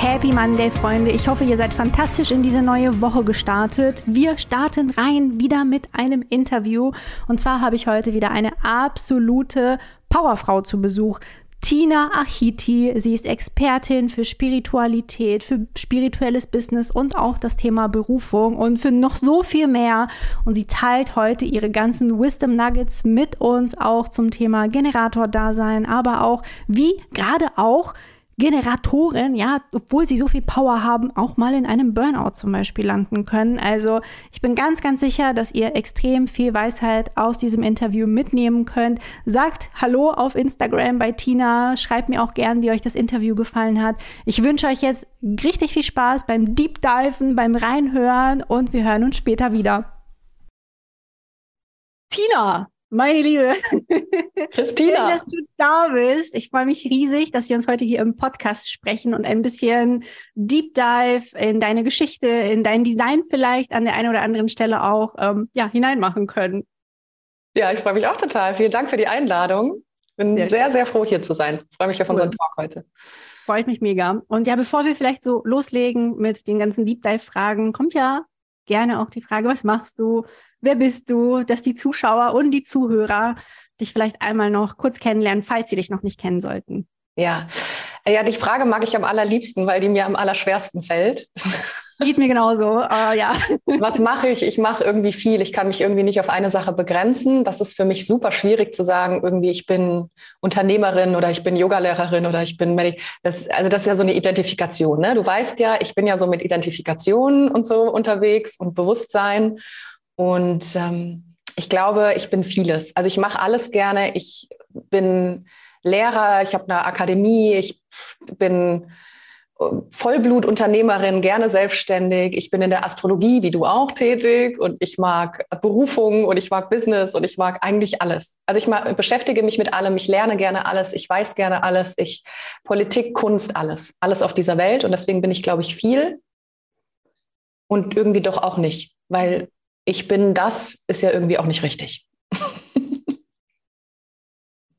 Happy Monday, Freunde. Ich hoffe, ihr seid fantastisch in diese neue Woche gestartet. Wir starten rein wieder mit einem Interview. Und zwar habe ich heute wieder eine absolute Powerfrau zu Besuch. Tina Achiti. Sie ist Expertin für Spiritualität, für spirituelles Business und auch das Thema Berufung und für noch so viel mehr. Und sie teilt heute ihre ganzen Wisdom Nuggets mit uns auch zum Thema Generator-Dasein, aber auch wie gerade auch Generatoren, ja, obwohl sie so viel Power haben, auch mal in einem Burnout zum Beispiel landen können. Also ich bin ganz, ganz sicher, dass ihr extrem viel Weisheit aus diesem Interview mitnehmen könnt. Sagt Hallo auf Instagram bei Tina. Schreibt mir auch gern, wie euch das Interview gefallen hat. Ich wünsche euch jetzt richtig viel Spaß beim Deep Diven, beim Reinhören und wir hören uns später wieder. Tina, meine Liebe, Christina, Schön, dass du da bist. Ich freue mich riesig, dass wir uns heute hier im Podcast sprechen und ein bisschen Deep Dive in deine Geschichte, in dein Design vielleicht an der einen oder anderen Stelle auch ähm, ja, hineinmachen können. Ja, ich freue mich auch total. Vielen Dank für die Einladung. Bin sehr, sehr, sehr froh, hier zu sein. Ich freue mich auf cool. unseren Talk heute. Freut mich mega. Und ja, bevor wir vielleicht so loslegen mit den ganzen Deep Dive-Fragen, kommt ja gerne auch die Frage, was machst du? Wer bist du? Dass die Zuschauer und die Zuhörer dich vielleicht einmal noch kurz kennenlernen, falls sie dich noch nicht kennen sollten. Ja, ja, die Frage mag ich am allerliebsten, weil die mir am allerschwersten fällt. Geht mir genauso, uh, ja. Was mache ich? Ich mache irgendwie viel. Ich kann mich irgendwie nicht auf eine Sache begrenzen. Das ist für mich super schwierig zu sagen, irgendwie ich bin Unternehmerin oder ich bin Yogalehrerin oder ich bin Medik. Das, also das ist ja so eine Identifikation. Ne? Du weißt ja, ich bin ja so mit Identifikation und so unterwegs und Bewusstsein. Und ähm, ich glaube, ich bin vieles. Also ich mache alles gerne. Ich bin Lehrer, ich habe eine Akademie, ich bin äh, Vollblutunternehmerin, gerne selbstständig. Ich bin in der Astrologie, wie du auch, tätig. Und ich mag Berufung und ich mag Business und ich mag eigentlich alles. Also ich mag, beschäftige mich mit allem, ich lerne gerne alles, ich weiß gerne alles, ich Politik, Kunst, alles, alles auf dieser Welt. Und deswegen bin ich, glaube ich, viel und irgendwie doch auch nicht, weil ich bin das, ist ja irgendwie auch nicht richtig.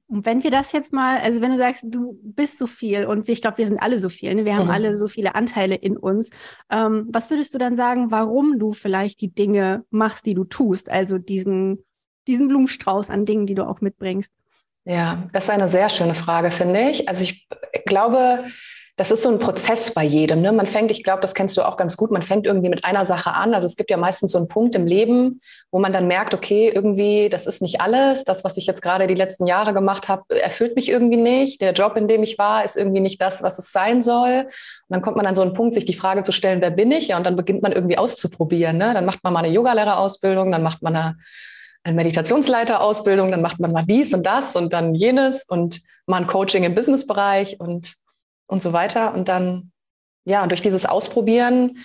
Und wenn wir das jetzt mal, also wenn du sagst, du bist so viel und ich glaube, wir sind alle so viel, ne? wir haben mhm. alle so viele Anteile in uns, ähm, was würdest du dann sagen, warum du vielleicht die Dinge machst, die du tust, also diesen, diesen Blumenstrauß an Dingen, die du auch mitbringst? Ja, das ist eine sehr schöne Frage, finde ich. Also ich glaube, das ist so ein Prozess bei jedem. Ne? Man fängt, ich glaube, das kennst du auch ganz gut, man fängt irgendwie mit einer Sache an. Also es gibt ja meistens so einen Punkt im Leben, wo man dann merkt, okay, irgendwie, das ist nicht alles. Das, was ich jetzt gerade die letzten Jahre gemacht habe, erfüllt mich irgendwie nicht. Der Job, in dem ich war, ist irgendwie nicht das, was es sein soll. Und dann kommt man an so einen Punkt, sich die Frage zu stellen, wer bin ich? Ja, und dann beginnt man irgendwie auszuprobieren. Ne? Dann macht man mal eine Yogalehrerausbildung, dann macht man eine eine Meditationsleiterausbildung, dann macht man mal dies und das und dann jenes und mal ein Coaching im Businessbereich und und so weiter. Und dann, ja, durch dieses Ausprobieren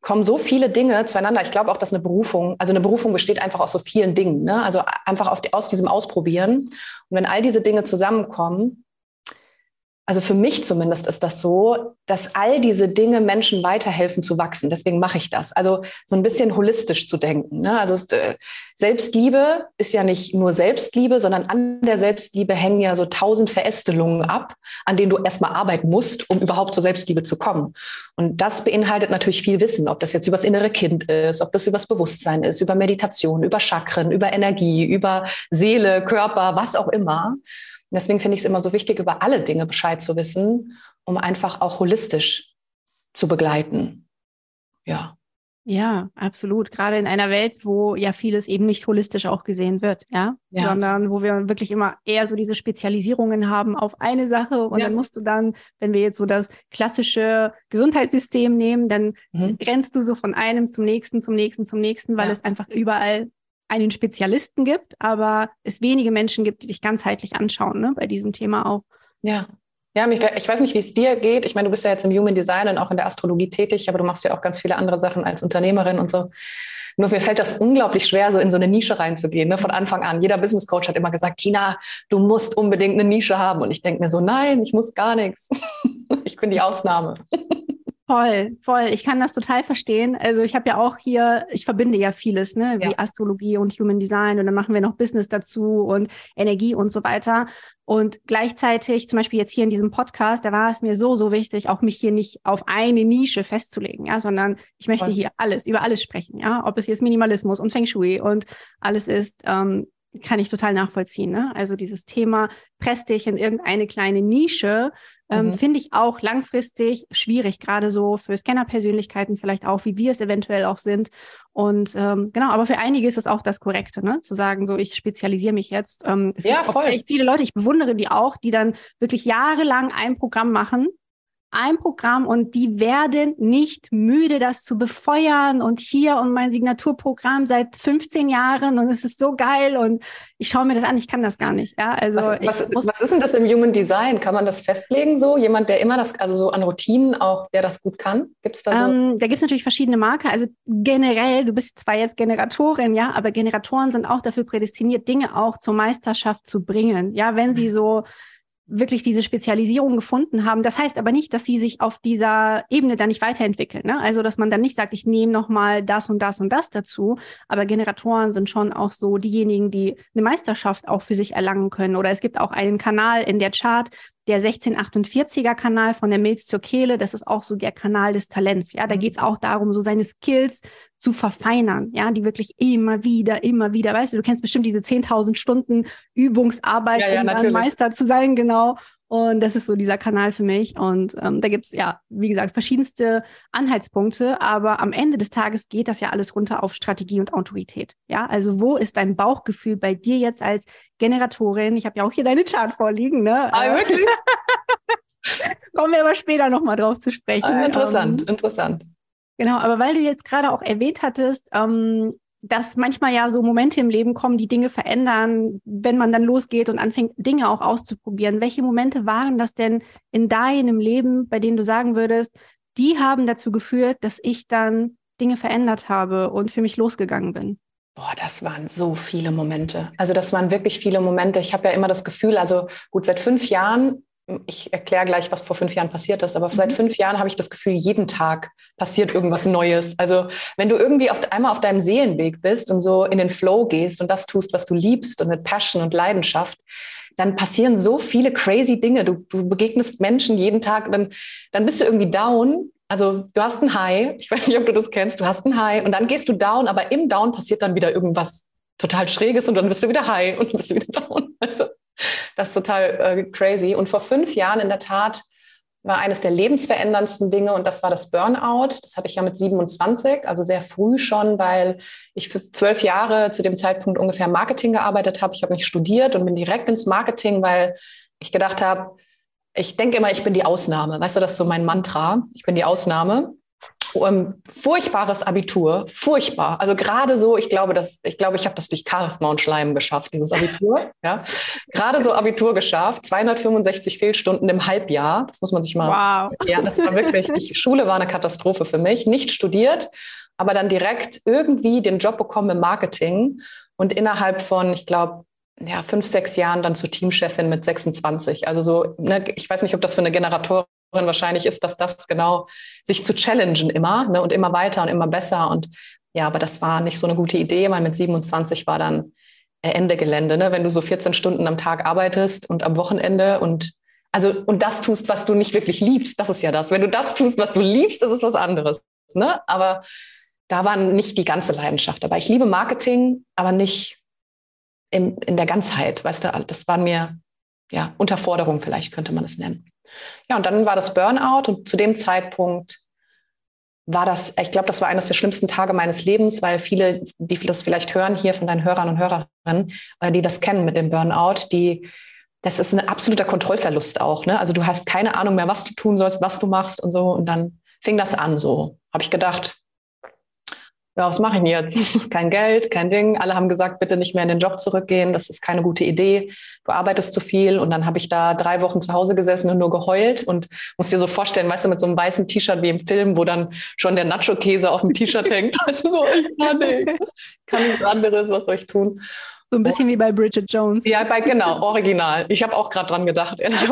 kommen so viele Dinge zueinander. Ich glaube auch, dass eine Berufung, also eine Berufung besteht einfach aus so vielen Dingen. Ne? Also einfach die, aus diesem Ausprobieren. Und wenn all diese Dinge zusammenkommen, also für mich zumindest ist das so, dass all diese Dinge Menschen weiterhelfen zu wachsen. Deswegen mache ich das. Also so ein bisschen holistisch zu denken. Ne? Also äh, Selbstliebe ist ja nicht nur Selbstliebe, sondern an der Selbstliebe hängen ja so tausend Verästelungen ab, an denen du erstmal arbeiten musst, um überhaupt zur Selbstliebe zu kommen. Und das beinhaltet natürlich viel Wissen, ob das jetzt übers innere Kind ist, ob das übers Bewusstsein ist, über Meditation, über Chakren, über Energie, über Seele, Körper, was auch immer deswegen finde ich es immer so wichtig, über alle Dinge Bescheid zu wissen, um einfach auch holistisch zu begleiten. Ja. Ja, absolut. Gerade in einer Welt, wo ja vieles eben nicht holistisch auch gesehen wird, ja? ja. Sondern wo wir wirklich immer eher so diese Spezialisierungen haben auf eine Sache und ja. dann musst du dann, wenn wir jetzt so das klassische Gesundheitssystem nehmen, dann mhm. rennst du so von einem zum nächsten, zum nächsten, zum nächsten, weil ja. es einfach überall einen Spezialisten gibt, aber es wenige Menschen gibt, die dich ganzheitlich anschauen, ne, bei diesem Thema auch. Ja. Ja, ich weiß nicht, wie es dir geht. Ich meine, du bist ja jetzt im Human Design und auch in der Astrologie tätig, aber du machst ja auch ganz viele andere Sachen als Unternehmerin und so. Nur mir fällt das unglaublich schwer, so in so eine Nische reinzugehen, ne, von Anfang an. Jeder Business Coach hat immer gesagt, Tina, du musst unbedingt eine Nische haben. Und ich denke mir so, nein, ich muss gar nichts. ich bin die Ausnahme. Voll, voll. Ich kann das total verstehen. Also ich habe ja auch hier, ich verbinde ja vieles, ne, wie ja. Astrologie und Human Design und dann machen wir noch Business dazu und Energie und so weiter. Und gleichzeitig, zum Beispiel jetzt hier in diesem Podcast, da war es mir so, so wichtig, auch mich hier nicht auf eine Nische festzulegen, ja, sondern ich möchte hier alles, über alles sprechen, ja, ob es jetzt Minimalismus und Feng Shui und alles ist, ähm, kann ich total nachvollziehen. Ne? Also dieses Thema, presst dich in irgendeine kleine Nische, ähm, mhm. finde ich auch langfristig schwierig, gerade so für Scanner-Persönlichkeiten vielleicht auch, wie wir es eventuell auch sind. Und ähm, genau, aber für einige ist es auch das Korrekte, ne? zu sagen, so ich spezialisiere mich jetzt. Ähm, es ja, gibt voll. Viele Leute, ich bewundere die auch, die dann wirklich jahrelang ein Programm machen ein Programm und die werden nicht müde, das zu befeuern und hier und mein Signaturprogramm seit 15 Jahren und es ist so geil und ich schaue mir das an, ich kann das gar nicht. Ja, also was, was, was ist denn das im Human Design? Kann man das festlegen so? Jemand, der immer das, also so an Routinen auch, der das gut kann? Gibt es da so? Ähm, da gibt es natürlich verschiedene Marker. Also generell, du bist zwar jetzt Generatorin, ja, aber Generatoren sind auch dafür prädestiniert, Dinge auch zur Meisterschaft zu bringen. Ja, wenn sie so wirklich diese Spezialisierung gefunden haben. Das heißt aber nicht, dass sie sich auf dieser Ebene dann nicht weiterentwickeln. Ne? Also, dass man dann nicht sagt, ich nehme nochmal das und das und das dazu. Aber Generatoren sind schon auch so diejenigen, die eine Meisterschaft auch für sich erlangen können. Oder es gibt auch einen Kanal in der Chart, der 1648er Kanal von der Milz zur Kehle, das ist auch so der Kanal des Talents. Ja, da mhm. geht es auch darum, so seine Skills zu verfeinern, ja, die wirklich immer wieder, immer wieder, weißt du, du kennst bestimmt diese 10.000 Stunden Übungsarbeit, ja, ja, um dann Meister zu sein, genau. Und das ist so dieser Kanal für mich. Und ähm, da gibt es ja, wie gesagt, verschiedenste Anhaltspunkte. Aber am Ende des Tages geht das ja alles runter auf Strategie und Autorität. Ja, also wo ist dein Bauchgefühl bei dir jetzt als Generatorin? Ich habe ja auch hier deine Chart vorliegen, ne? Ah, wirklich? Kommen wir aber später nochmal drauf zu sprechen. Ah, interessant, ähm, interessant. Genau, aber weil du jetzt gerade auch erwähnt hattest, ähm, dass manchmal ja so Momente im Leben kommen, die Dinge verändern, wenn man dann losgeht und anfängt, Dinge auch auszuprobieren. Welche Momente waren das denn in deinem Leben, bei denen du sagen würdest, die haben dazu geführt, dass ich dann Dinge verändert habe und für mich losgegangen bin? Boah, das waren so viele Momente. Also das waren wirklich viele Momente. Ich habe ja immer das Gefühl, also gut, seit fünf Jahren ich erkläre gleich, was vor fünf Jahren passiert ist, aber mhm. seit fünf Jahren habe ich das Gefühl, jeden Tag passiert irgendwas Neues. Also wenn du irgendwie auf, einmal auf deinem Seelenweg bist und so in den Flow gehst und das tust, was du liebst und mit Passion und Leidenschaft, dann passieren so viele crazy Dinge. Du, du begegnest Menschen jeden Tag, dann, dann bist du irgendwie down. Also du hast ein High, ich weiß nicht, ob du das kennst, du hast ein High und dann gehst du down, aber im Down passiert dann wieder irgendwas total Schräges und dann bist du wieder High und bist du wieder down. Also, das ist total äh, crazy. Und vor fünf Jahren in der Tat war eines der lebensveränderndsten Dinge und das war das Burnout. Das hatte ich ja mit 27, also sehr früh schon, weil ich für zwölf Jahre zu dem Zeitpunkt ungefähr Marketing gearbeitet habe. Ich habe mich studiert und bin direkt ins Marketing, weil ich gedacht habe, ich denke immer, ich bin die Ausnahme. Weißt du, das ist so mein Mantra. Ich bin die Ausnahme um, furchtbares Abitur, furchtbar. Also gerade so, ich glaube, dass, ich glaube, ich habe das durch Charisma und Schleim geschafft, dieses Abitur. ja, gerade so Abitur geschafft, 265 Fehlstunden im Halbjahr. Das muss man sich mal. Wow. Ja, das war wirklich. Ich, Schule war eine Katastrophe für mich. Nicht studiert, aber dann direkt irgendwie den Job bekommen im Marketing und innerhalb von, ich glaube, ja, fünf, sechs Jahren dann zur Teamchefin mit 26. Also so, ne, ich weiß nicht, ob das für eine Generatorin wahrscheinlich ist, dass das genau sich zu challengen immer ne, und immer weiter und immer besser. Und ja, aber das war nicht so eine gute Idee, weil mit 27 war dann äh, Ende Gelände, ne? wenn du so 14 Stunden am Tag arbeitest und am Wochenende und also und das tust, was du nicht wirklich liebst, das ist ja das. Wenn du das tust, was du liebst, das ist was anderes. Ne? Aber da war nicht die ganze Leidenschaft dabei. Ich liebe Marketing, aber nicht in, in der Ganzheit, weißt du, das war mir ja Unterforderung vielleicht könnte man es nennen. Ja, und dann war das Burnout und zu dem Zeitpunkt war das, ich glaube, das war eines der schlimmsten Tage meines Lebens, weil viele, die das vielleicht hören hier von deinen Hörern und Hörerinnen, äh, die das kennen mit dem Burnout, die, das ist ein absoluter Kontrollverlust auch. Ne? Also du hast keine Ahnung mehr, was du tun sollst, was du machst und so. Und dann fing das an so. Habe ich gedacht, ja, was mache ich denn jetzt? kein Geld, kein Ding. Alle haben gesagt, bitte nicht mehr in den Job zurückgehen. Das ist keine gute Idee. Du arbeitest zu viel. Und dann habe ich da drei Wochen zu Hause gesessen und nur geheult und musst dir so vorstellen, weißt du, mit so einem weißen T-Shirt wie im Film, wo dann schon der Nacho-Käse auf dem T-Shirt hängt. Also so, ich kann nicht. Kann nichts anderes, was soll ich tun? So ein bisschen oh. wie bei Bridget Jones. Ja, bei, genau, original. Ich habe auch gerade dran gedacht, ehrlich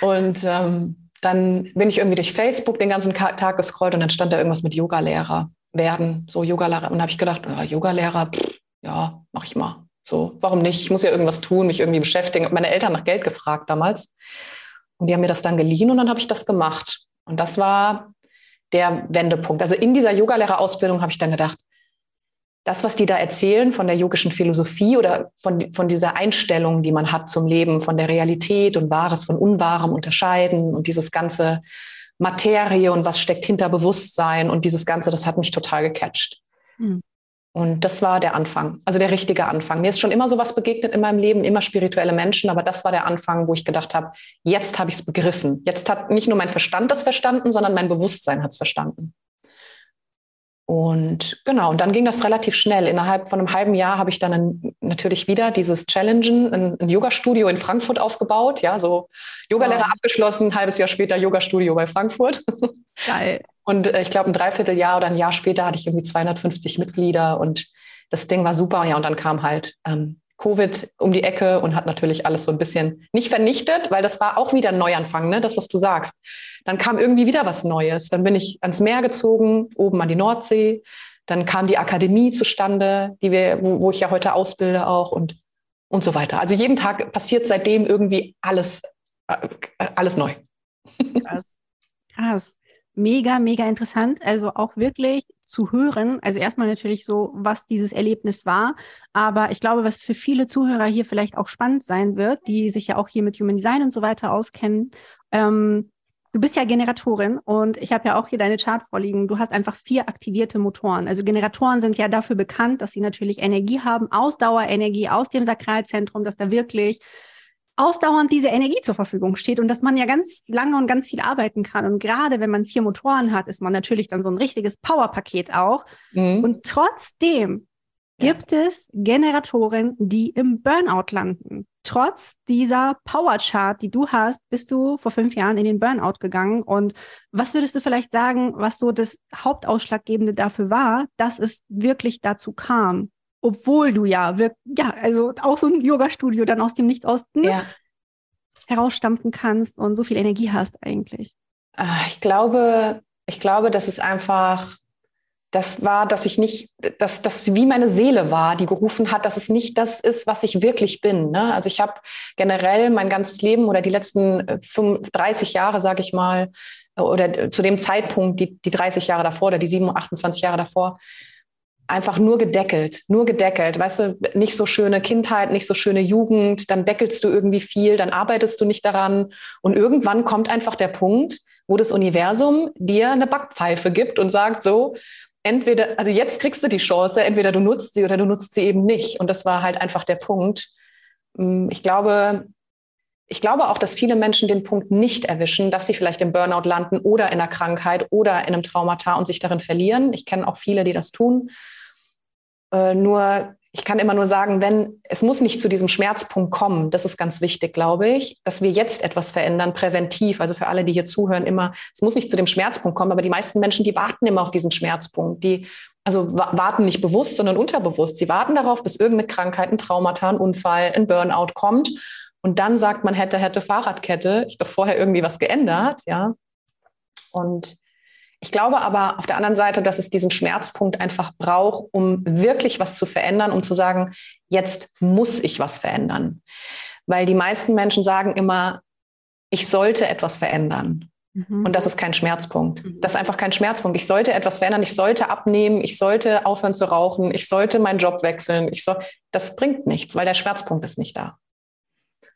Und ähm, dann bin ich irgendwie durch Facebook den ganzen Tag gescrollt und dann stand da irgendwas mit Yogalehrer werden, so Yogalehrer. Und dann habe ich gedacht, oh, Yogalehrer, ja, mach ich mal. So, warum nicht? Ich muss ja irgendwas tun, mich irgendwie beschäftigen. Hab meine Eltern nach Geld gefragt damals. Und die haben mir das dann geliehen und dann habe ich das gemacht. Und das war der Wendepunkt. Also in dieser Yogalehrerausbildung habe ich dann gedacht, das, was die da erzählen von der yogischen Philosophie oder von, von dieser Einstellung, die man hat zum Leben, von der Realität und Wahres von Unwahrem unterscheiden und dieses ganze Materie und was steckt hinter Bewusstsein und dieses Ganze, das hat mich total gecatcht. Mhm. Und das war der Anfang, also der richtige Anfang. Mir ist schon immer sowas begegnet in meinem Leben, immer spirituelle Menschen, aber das war der Anfang, wo ich gedacht habe, jetzt habe ich es begriffen. Jetzt hat nicht nur mein Verstand das verstanden, sondern mein Bewusstsein hat es verstanden. Und genau, und dann ging das relativ schnell. Innerhalb von einem halben Jahr habe ich dann ein, natürlich wieder dieses Challengen, ein, ein Yoga-Studio in Frankfurt aufgebaut. Ja, so Yogalehrer wow. abgeschlossen, ein halbes Jahr später Yoga-Studio bei Frankfurt. Geil. Und äh, ich glaube, ein Dreivierteljahr oder ein Jahr später hatte ich irgendwie 250 Mitglieder und das Ding war super. Ja, und dann kam halt ähm, Covid um die Ecke und hat natürlich alles so ein bisschen nicht vernichtet, weil das war auch wieder ein Neuanfang, ne? das, was du sagst. Dann kam irgendwie wieder was Neues. Dann bin ich ans Meer gezogen, oben an die Nordsee. Dann kam die Akademie zustande, die wir, wo, wo ich ja heute ausbilde auch und, und so weiter. Also jeden Tag passiert seitdem irgendwie alles, äh, alles neu. Krass. Krass mega, mega interessant. Also auch wirklich zu hören. Also erstmal natürlich so, was dieses Erlebnis war. Aber ich glaube, was für viele Zuhörer hier vielleicht auch spannend sein wird, die sich ja auch hier mit Human Design und so weiter auskennen. Ähm, du bist ja Generatorin und ich habe ja auch hier deine Chart vorliegen. Du hast einfach vier aktivierte Motoren. Also Generatoren sind ja dafür bekannt, dass sie natürlich Energie haben, Ausdauerenergie aus dem Sakralzentrum, dass da wirklich ausdauernd diese Energie zur Verfügung steht und dass man ja ganz lange und ganz viel arbeiten kann. Und gerade wenn man vier Motoren hat, ist man natürlich dann so ein richtiges Powerpaket auch. Mhm. Und trotzdem. Gibt es Generatoren, die im Burnout landen. Trotz dieser Powerchart, die du hast, bist du vor fünf Jahren in den Burnout gegangen. Und was würdest du vielleicht sagen, was so das Hauptausschlaggebende dafür war, dass es wirklich dazu kam? obwohl du ja wirklich, ja, also auch so ein Yoga-Studio dann aus dem Nichts aus ja. herausstampfen kannst und so viel Energie hast eigentlich. Ah, ich glaube, ich glaube, das ist einfach, das war, dass ich nicht, dass das wie meine Seele war, die gerufen hat, dass es nicht das ist, was ich wirklich bin. Ne? Also ich habe generell mein ganzes Leben oder die letzten 30 äh, Jahre, sage ich mal, oder zu dem Zeitpunkt, die, die 30 Jahre davor oder die 27, 28 Jahre davor, einfach nur gedeckelt, nur gedeckelt. Weißt du, nicht so schöne Kindheit, nicht so schöne Jugend, dann deckelst du irgendwie viel, dann arbeitest du nicht daran. Und irgendwann kommt einfach der Punkt, wo das Universum dir eine Backpfeife gibt und sagt so, entweder, also jetzt kriegst du die Chance, entweder du nutzt sie oder du nutzt sie eben nicht. Und das war halt einfach der Punkt. Hm, ich glaube, ich glaube auch, dass viele Menschen den Punkt nicht erwischen, dass sie vielleicht im Burnout landen oder in einer Krankheit oder in einem Traumata und sich darin verlieren. Ich kenne auch viele, die das tun. Äh, nur, ich kann immer nur sagen, wenn, es muss nicht zu diesem Schmerzpunkt kommen. Das ist ganz wichtig, glaube ich, dass wir jetzt etwas verändern, präventiv. Also für alle, die hier zuhören, immer, es muss nicht zu dem Schmerzpunkt kommen, aber die meisten Menschen, die warten immer auf diesen Schmerzpunkt. Die, also warten nicht bewusst, sondern unterbewusst. Sie warten darauf, bis irgendeine Krankheit, ein Traumata, ein Unfall, ein Burnout kommt. Und dann sagt man, hätte, hätte Fahrradkette, ich doch vorher irgendwie was geändert, ja. Und ich glaube aber auf der anderen Seite, dass es diesen Schmerzpunkt einfach braucht, um wirklich was zu verändern, um zu sagen, jetzt muss ich was verändern. Weil die meisten Menschen sagen immer, ich sollte etwas verändern. Mhm. Und das ist kein Schmerzpunkt. Mhm. Das ist einfach kein Schmerzpunkt. Ich sollte etwas verändern, ich sollte abnehmen, ich sollte aufhören zu rauchen, ich sollte meinen Job wechseln. Ich soll, das bringt nichts, weil der Schmerzpunkt ist nicht da.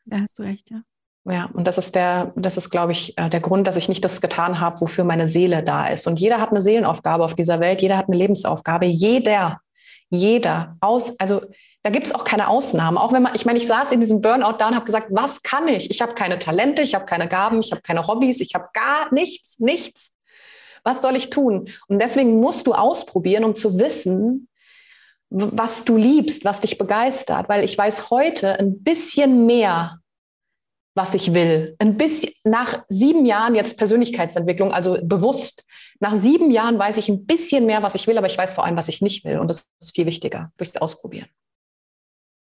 Da hast du recht, ja. Ja, und das ist der, das ist, glaube ich, äh, der Grund, dass ich nicht das getan habe, wofür meine Seele da ist. Und jeder hat eine Seelenaufgabe auf dieser Welt, jeder hat eine Lebensaufgabe, jeder, jeder. Aus, also da gibt es auch keine Ausnahmen. Auch wenn man, ich meine, ich saß in diesem Burnout da und habe gesagt, was kann ich? Ich habe keine Talente, ich habe keine Gaben, ich habe keine Hobbys, ich habe gar nichts, nichts. Was soll ich tun? Und deswegen musst du ausprobieren, um zu wissen, was du liebst, was dich begeistert, weil ich weiß heute ein bisschen mehr, was ich will. Ein bisschen nach sieben Jahren jetzt Persönlichkeitsentwicklung, also bewusst. Nach sieben Jahren weiß ich ein bisschen mehr, was ich will, aber ich weiß vor allem, was ich nicht will. Und das ist viel wichtiger durchs Ausprobieren.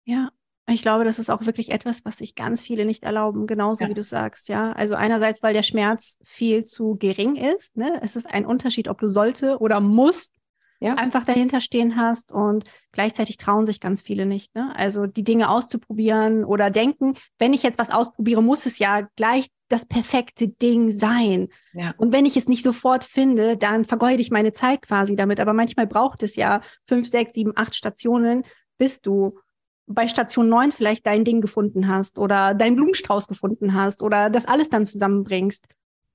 Ja, ich glaube, das ist auch wirklich etwas, was sich ganz viele nicht erlauben, genauso ja. wie du sagst, ja. Also einerseits, weil der Schmerz viel zu gering ist. Ne? Es ist ein Unterschied, ob du sollte oder musst ja. einfach dahinter stehen hast und gleichzeitig trauen sich ganz viele nicht. Ne? Also die Dinge auszuprobieren oder denken, wenn ich jetzt was ausprobiere, muss es ja gleich das perfekte Ding sein. Ja. Und wenn ich es nicht sofort finde, dann vergeude ich meine Zeit quasi damit. Aber manchmal braucht es ja fünf, sechs, sieben, acht Stationen, bis du bei Station 9 vielleicht dein Ding gefunden hast oder deinen Blumenstrauß gefunden hast oder das alles dann zusammenbringst.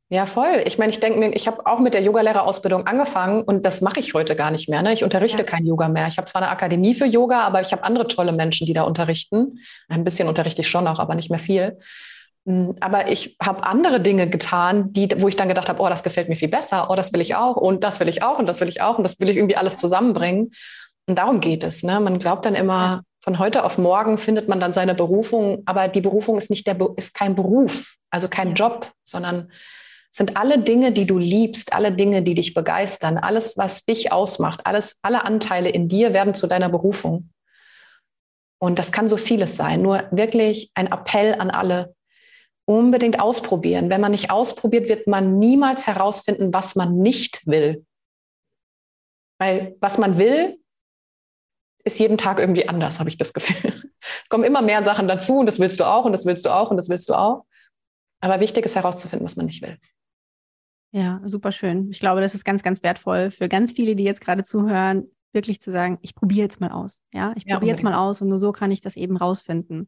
Ja, voll. Ich meine, ich denke mir, ich habe auch mit der Yogalehrerausbildung angefangen und das mache ich heute gar nicht mehr. Ne? Ich unterrichte ja. kein Yoga mehr. Ich habe zwar eine Akademie für Yoga, aber ich habe andere tolle Menschen, die da unterrichten. Ein bisschen unterrichte ich schon auch, aber nicht mehr viel. Hm, aber ich habe andere Dinge getan, die, wo ich dann gedacht habe, oh, das gefällt mir viel besser, oh, das will ich auch und das will ich auch und das will ich auch und das will ich irgendwie alles zusammenbringen. Und darum geht es. Ne? Man glaubt dann immer, von heute auf morgen findet man dann seine Berufung, aber die Berufung ist nicht der ist kein Beruf, also kein Job, sondern sind alle Dinge, die du liebst, alle Dinge, die dich begeistern, alles, was dich ausmacht, alles, alle Anteile in dir werden zu deiner Berufung. Und das kann so vieles sein. Nur wirklich ein Appell an alle. Unbedingt ausprobieren. Wenn man nicht ausprobiert, wird man niemals herausfinden, was man nicht will. Weil was man will, ist jeden Tag irgendwie anders, habe ich das Gefühl. Es kommen immer mehr Sachen dazu und das willst du auch und das willst du auch und das willst du auch. Aber wichtig ist herauszufinden, was man nicht will. Ja, super schön. Ich glaube, das ist ganz, ganz wertvoll für ganz viele, die jetzt gerade zuhören, wirklich zu sagen, ich probiere jetzt mal aus. Ja, ich probiere ja, jetzt mal aus und nur so kann ich das eben rausfinden.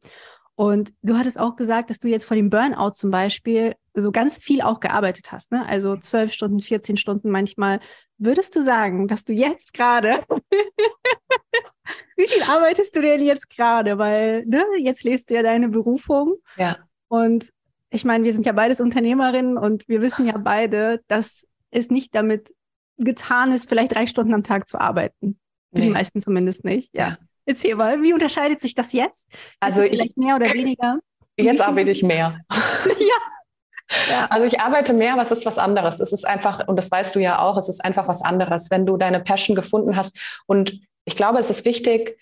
Und du hattest auch gesagt, dass du jetzt vor dem Burnout zum Beispiel so ganz viel auch gearbeitet hast, ne? Also zwölf Stunden, 14 Stunden manchmal. Würdest du sagen, dass du jetzt gerade, wie viel arbeitest du denn jetzt gerade? Weil, ne, jetzt lebst du ja deine Berufung. Ja. Und ich meine, wir sind ja beides Unternehmerinnen und wir wissen ja beide, dass es nicht damit getan ist, vielleicht drei Stunden am Tag zu arbeiten. Für nee. die meisten zumindest nicht. Ja. Erzähl mal, wie unterscheidet sich das jetzt? Also ich, vielleicht mehr oder weniger? Jetzt arbeite ich mehr. ja. ja. Also ich arbeite mehr, was ist was anderes. Es ist einfach, und das weißt du ja auch, es ist einfach was anderes, wenn du deine Passion gefunden hast. Und ich glaube, es ist wichtig,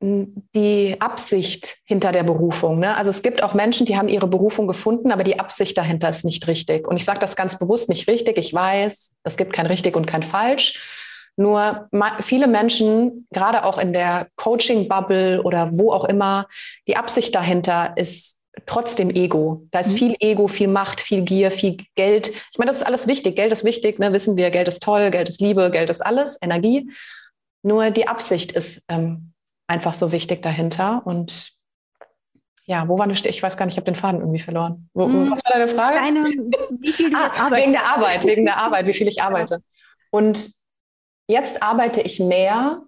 die Absicht hinter der Berufung. Ne? Also es gibt auch Menschen, die haben ihre Berufung gefunden, aber die Absicht dahinter ist nicht richtig. Und ich sage das ganz bewusst nicht richtig. Ich weiß, es gibt kein richtig und kein falsch. Nur viele Menschen, gerade auch in der Coaching-Bubble oder wo auch immer, die Absicht dahinter ist trotzdem Ego. Da ist mhm. viel Ego, viel Macht, viel Gier, viel Geld. Ich meine, das ist alles wichtig. Geld ist wichtig, ne? wissen wir. Geld ist toll, Geld ist Liebe, Geld ist alles, Energie. Nur die Absicht ist ähm, einfach so wichtig dahinter. Und ja, wo war eine Ich weiß gar nicht, ich habe den Faden irgendwie verloren. Wo, hm. Was war deine Frage? Deine, wie viel du ah, arbeitest. Wegen der Arbeit, wegen der Arbeit, wie viel ich arbeite. Und jetzt arbeite ich mehr,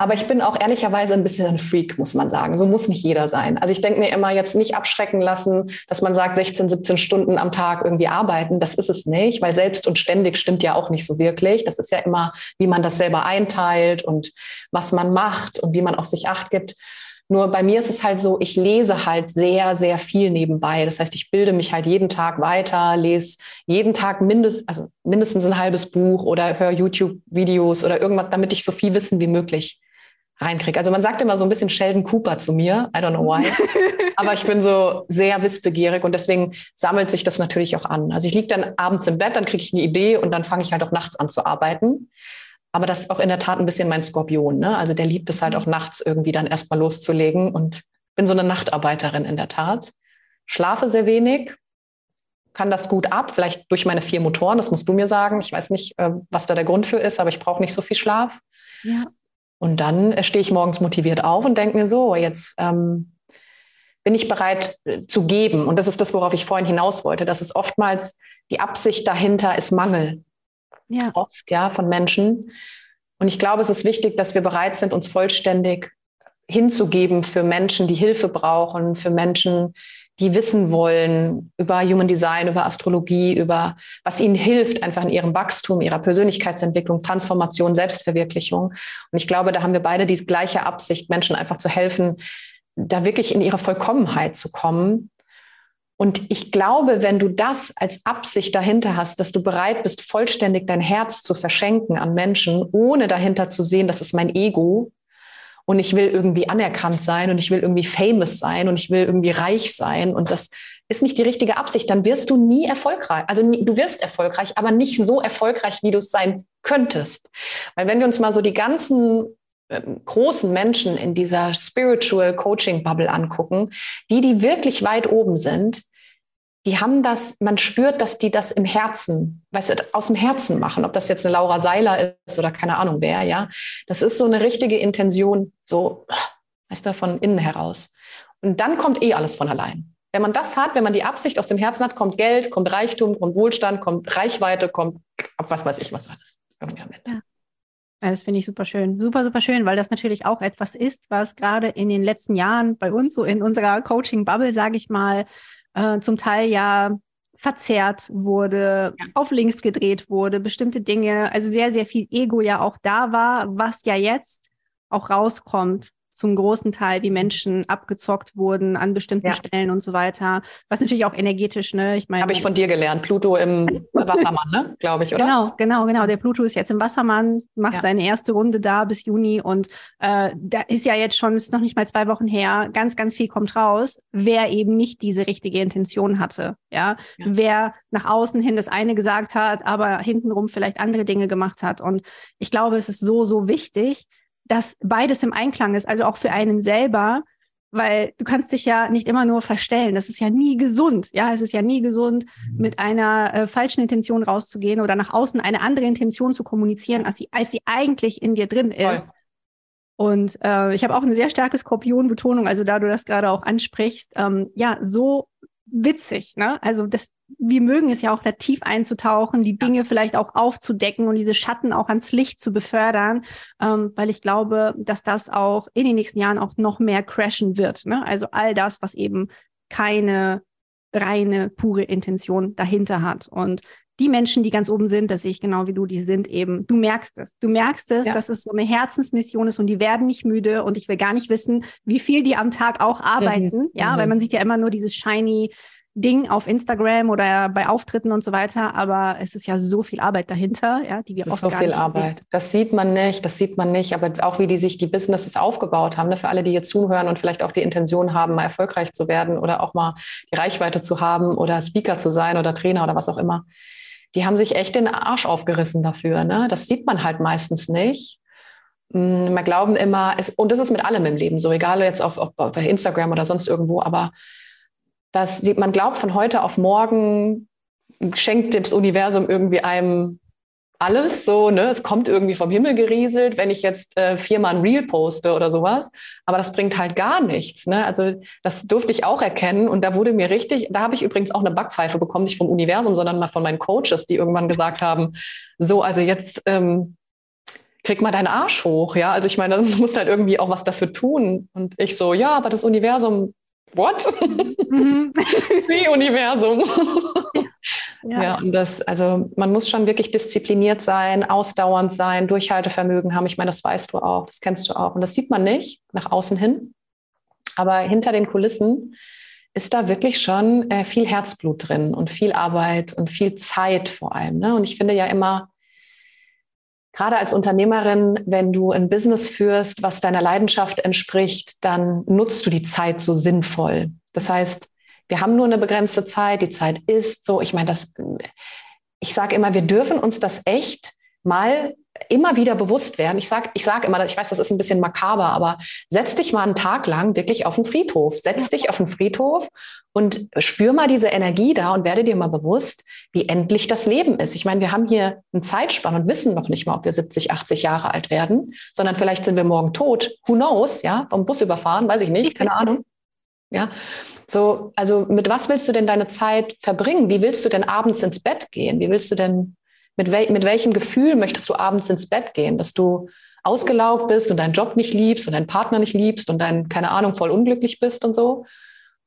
aber ich bin auch ehrlicherweise ein bisschen ein Freak, muss man sagen. So muss nicht jeder sein. Also ich denke mir immer jetzt nicht abschrecken lassen, dass man sagt, 16, 17 Stunden am Tag irgendwie arbeiten. Das ist es nicht, weil selbst und ständig stimmt ja auch nicht so wirklich. Das ist ja immer, wie man das selber einteilt und was man macht und wie man auf sich acht gibt. Nur bei mir ist es halt so, ich lese halt sehr, sehr viel nebenbei. Das heißt, ich bilde mich halt jeden Tag weiter, lese jeden Tag mindest, also mindestens ein halbes Buch oder höre YouTube-Videos oder irgendwas, damit ich so viel Wissen wie möglich reinkriege. Also man sagt immer so ein bisschen Sheldon Cooper zu mir, I don't know why, aber ich bin so sehr wissbegierig und deswegen sammelt sich das natürlich auch an. Also ich liege dann abends im Bett, dann kriege ich eine Idee und dann fange ich halt auch nachts an zu arbeiten. Aber das ist auch in der Tat ein bisschen mein Skorpion. Ne? Also der liebt es halt auch nachts irgendwie dann erstmal loszulegen und bin so eine Nachtarbeiterin in der Tat. Schlafe sehr wenig, kann das gut ab, vielleicht durch meine vier Motoren, das musst du mir sagen. Ich weiß nicht, äh, was da der Grund für ist, aber ich brauche nicht so viel Schlaf. Ja. Und dann stehe ich morgens motiviert auf und denke mir so, jetzt ähm, bin ich bereit äh, zu geben. Und das ist das, worauf ich vorhin hinaus wollte. Das ist oftmals die Absicht dahinter ist Mangel. Ja. Oft, ja, von Menschen. Und ich glaube, es ist wichtig, dass wir bereit sind, uns vollständig hinzugeben für Menschen, die Hilfe brauchen, für Menschen, die wissen wollen über Human Design, über Astrologie, über was ihnen hilft, einfach in ihrem Wachstum, ihrer Persönlichkeitsentwicklung, Transformation, Selbstverwirklichung. Und ich glaube, da haben wir beide die gleiche Absicht, Menschen einfach zu helfen, da wirklich in ihre Vollkommenheit zu kommen. Und ich glaube, wenn du das als Absicht dahinter hast, dass du bereit bist, vollständig dein Herz zu verschenken an Menschen, ohne dahinter zu sehen, das ist mein Ego, und ich will irgendwie anerkannt sein und ich will irgendwie famous sein und ich will irgendwie reich sein und das ist nicht die richtige Absicht, dann wirst du nie erfolgreich. Also du wirst erfolgreich, aber nicht so erfolgreich, wie du es sein könntest. Weil wenn wir uns mal so die ganzen äh, großen Menschen in dieser Spiritual Coaching Bubble angucken, die, die wirklich weit oben sind, die haben das, man spürt, dass die das im Herzen, weißt du, aus dem Herzen machen, ob das jetzt eine Laura Seiler ist oder keine Ahnung wer, ja. Das ist so eine richtige Intention, so, weißt du, von innen heraus. Und dann kommt eh alles von allein. Wenn man das hat, wenn man die Absicht aus dem Herzen hat, kommt Geld, kommt Reichtum, kommt Wohlstand, kommt Reichweite, kommt was weiß ich was alles. Irgendwie am Ende. Ja. Das finde ich super schön. Super, super schön, weil das natürlich auch etwas ist, was gerade in den letzten Jahren bei uns, so in unserer Coaching-Bubble, sage ich mal, äh, zum Teil ja verzerrt wurde, ja. auf links gedreht wurde, bestimmte Dinge, also sehr, sehr viel Ego ja auch da war, was ja jetzt auch rauskommt zum großen Teil wie Menschen abgezockt wurden an bestimmten ja. Stellen und so weiter. Was natürlich auch energetisch, ne? Ich meine. Habe ich von dir gelernt. Pluto im Wassermann, ne? Glaube ich, oder? Genau, genau, genau. Der Pluto ist jetzt im Wassermann, macht ja. seine erste Runde da bis Juni und äh, da ist ja jetzt schon, ist noch nicht mal zwei Wochen her, ganz, ganz viel kommt raus, wer eben nicht diese richtige Intention hatte. Ja, ja. wer nach außen hin das eine gesagt hat, aber hintenrum vielleicht andere Dinge gemacht hat. Und ich glaube, es ist so, so wichtig, dass beides im Einklang ist, also auch für einen selber, weil du kannst dich ja nicht immer nur verstellen. Das ist ja nie gesund. Ja, es ist ja nie gesund, mhm. mit einer äh, falschen Intention rauszugehen oder nach außen eine andere Intention zu kommunizieren, als sie, als sie eigentlich in dir drin ist. Voll. Und äh, ich habe auch eine sehr starke Skorpion-Betonung, also da du das gerade auch ansprichst, ähm, ja, so witzig, ne? Also das, wir mögen es ja auch da tief einzutauchen, die Dinge vielleicht auch aufzudecken und diese Schatten auch ans Licht zu befördern, ähm, weil ich glaube, dass das auch in den nächsten Jahren auch noch mehr crashen wird. Ne? Also all das, was eben keine reine, pure Intention dahinter hat. Und die Menschen, die ganz oben sind, das sehe ich genau wie du, die sind eben, du merkst es. Du merkst es, ja. dass es so eine Herzensmission ist und die werden nicht müde und ich will gar nicht wissen, wie viel die am Tag auch arbeiten. Mhm. Ja, mhm. weil man sieht ja immer nur dieses shiny Ding auf Instagram oder bei Auftritten und so weiter, aber es ist ja so viel Arbeit dahinter, ja, die wir es oft ist so viel Arbeit. Sehen. Das sieht man nicht, das sieht man nicht, aber auch wie die sich die Businesses aufgebaut haben, ne, für alle, die hier zuhören und vielleicht auch die Intention haben, mal erfolgreich zu werden oder auch mal die Reichweite zu haben oder Speaker zu sein oder Trainer oder was auch immer. Die haben sich echt den Arsch aufgerissen dafür. Ne? Das sieht man halt meistens nicht. Wir mm, glauben immer, es, und das ist mit allem im Leben so, egal jetzt auf, auf, auf Instagram oder sonst irgendwo, aber dass man glaubt, von heute auf morgen schenkt das Universum irgendwie einem alles so, ne? Es kommt irgendwie vom Himmel gerieselt, wenn ich jetzt äh, viermal ein Reel poste oder sowas. Aber das bringt halt gar nichts. Ne? Also das durfte ich auch erkennen. Und da wurde mir richtig, da habe ich übrigens auch eine Backpfeife bekommen, nicht vom Universum, sondern mal von meinen Coaches, die irgendwann gesagt haben, so, also jetzt ähm, krieg mal deinen Arsch hoch. Ja, also ich meine, du musst halt irgendwie auch was dafür tun. Und ich so, ja, aber das Universum what? Mhm. nee, Universum. Ja. ja, und das, also man muss schon wirklich diszipliniert sein, ausdauernd sein, Durchhaltevermögen haben. Ich meine, das weißt du auch, das kennst du auch. Und das sieht man nicht nach außen hin. Aber hinter den Kulissen ist da wirklich schon äh, viel Herzblut drin und viel Arbeit und viel Zeit vor allem. Ne? Und ich finde ja immer, gerade als Unternehmerin, wenn du ein Business führst, was deiner Leidenschaft entspricht, dann nutzt du die Zeit so sinnvoll. Das heißt, wir haben nur eine begrenzte Zeit, die Zeit ist so. Ich meine, das, ich sage immer, wir dürfen uns das echt mal immer wieder bewusst werden. Ich sage ich sag immer, ich weiß, das ist ein bisschen makaber, aber setz dich mal einen Tag lang wirklich auf den Friedhof. Setz dich auf den Friedhof und spür mal diese Energie da und werde dir mal bewusst, wie endlich das Leben ist. Ich meine, wir haben hier einen Zeitspann und wissen noch nicht mal, ob wir 70, 80 Jahre alt werden, sondern vielleicht sind wir morgen tot. Who knows? Ja, vom Bus überfahren, weiß ich nicht, keine Ahnung. Ja, so, also mit was willst du denn deine Zeit verbringen? Wie willst du denn abends ins Bett gehen? Wie willst du denn mit, wel mit welchem Gefühl möchtest du abends ins Bett gehen? Dass du ausgelaugt bist und deinen Job nicht liebst und deinen Partner nicht liebst und dein, keine Ahnung, voll unglücklich bist und so?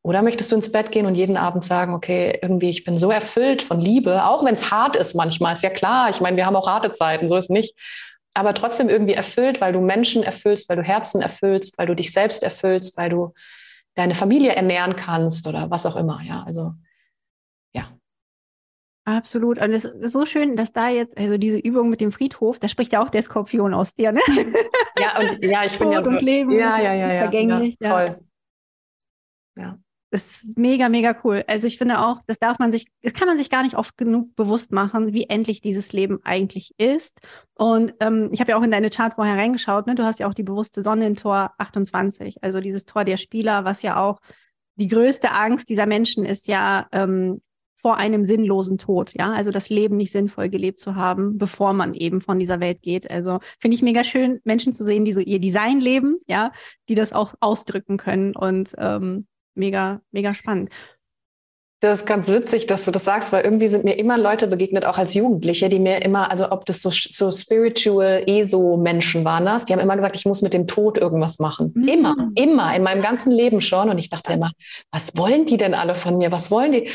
Oder möchtest du ins Bett gehen und jeden Abend sagen, okay, irgendwie, ich bin so erfüllt von Liebe, auch wenn es hart ist manchmal, ist ja klar, ich meine, wir haben auch harte Zeiten, so ist nicht, aber trotzdem irgendwie erfüllt, weil du Menschen erfüllst, weil du Herzen erfüllst, weil du dich selbst erfüllst, weil du deine Familie ernähren kannst oder was auch immer, ja, also ja. Absolut. Und es ist so schön, dass da jetzt, also diese Übung mit dem Friedhof, da spricht ja auch der Skorpion aus dir, ne? Ja, und ja, ich bin Tod ja und Leben, ja, ja, ja, ja, vergänglich. Ja, voll. Ja. Das ist mega, mega cool. Also ich finde auch, das darf man sich, das kann man sich gar nicht oft genug bewusst machen, wie endlich dieses Leben eigentlich ist. Und ähm, ich habe ja auch in deine Chart vorher reingeschaut, ne? Du hast ja auch die bewusste Sonne in Tor 28, also dieses Tor der Spieler, was ja auch die größte Angst dieser Menschen ist ja ähm, vor einem sinnlosen Tod, ja, also das Leben nicht sinnvoll gelebt zu haben, bevor man eben von dieser Welt geht. Also finde ich mega schön, Menschen zu sehen, die so ihr Design leben, ja, die das auch ausdrücken können und ähm, mega, mega spannend. Das ist ganz witzig, dass du das sagst, weil irgendwie sind mir immer Leute begegnet, auch als Jugendliche, die mir immer, also ob das so, so spiritual, ESO-Menschen waren das, die haben immer gesagt, ich muss mit dem Tod irgendwas machen. Mhm. Immer, immer, in meinem ganzen Leben schon. Und ich dachte immer, was wollen die denn alle von mir? Was wollen die?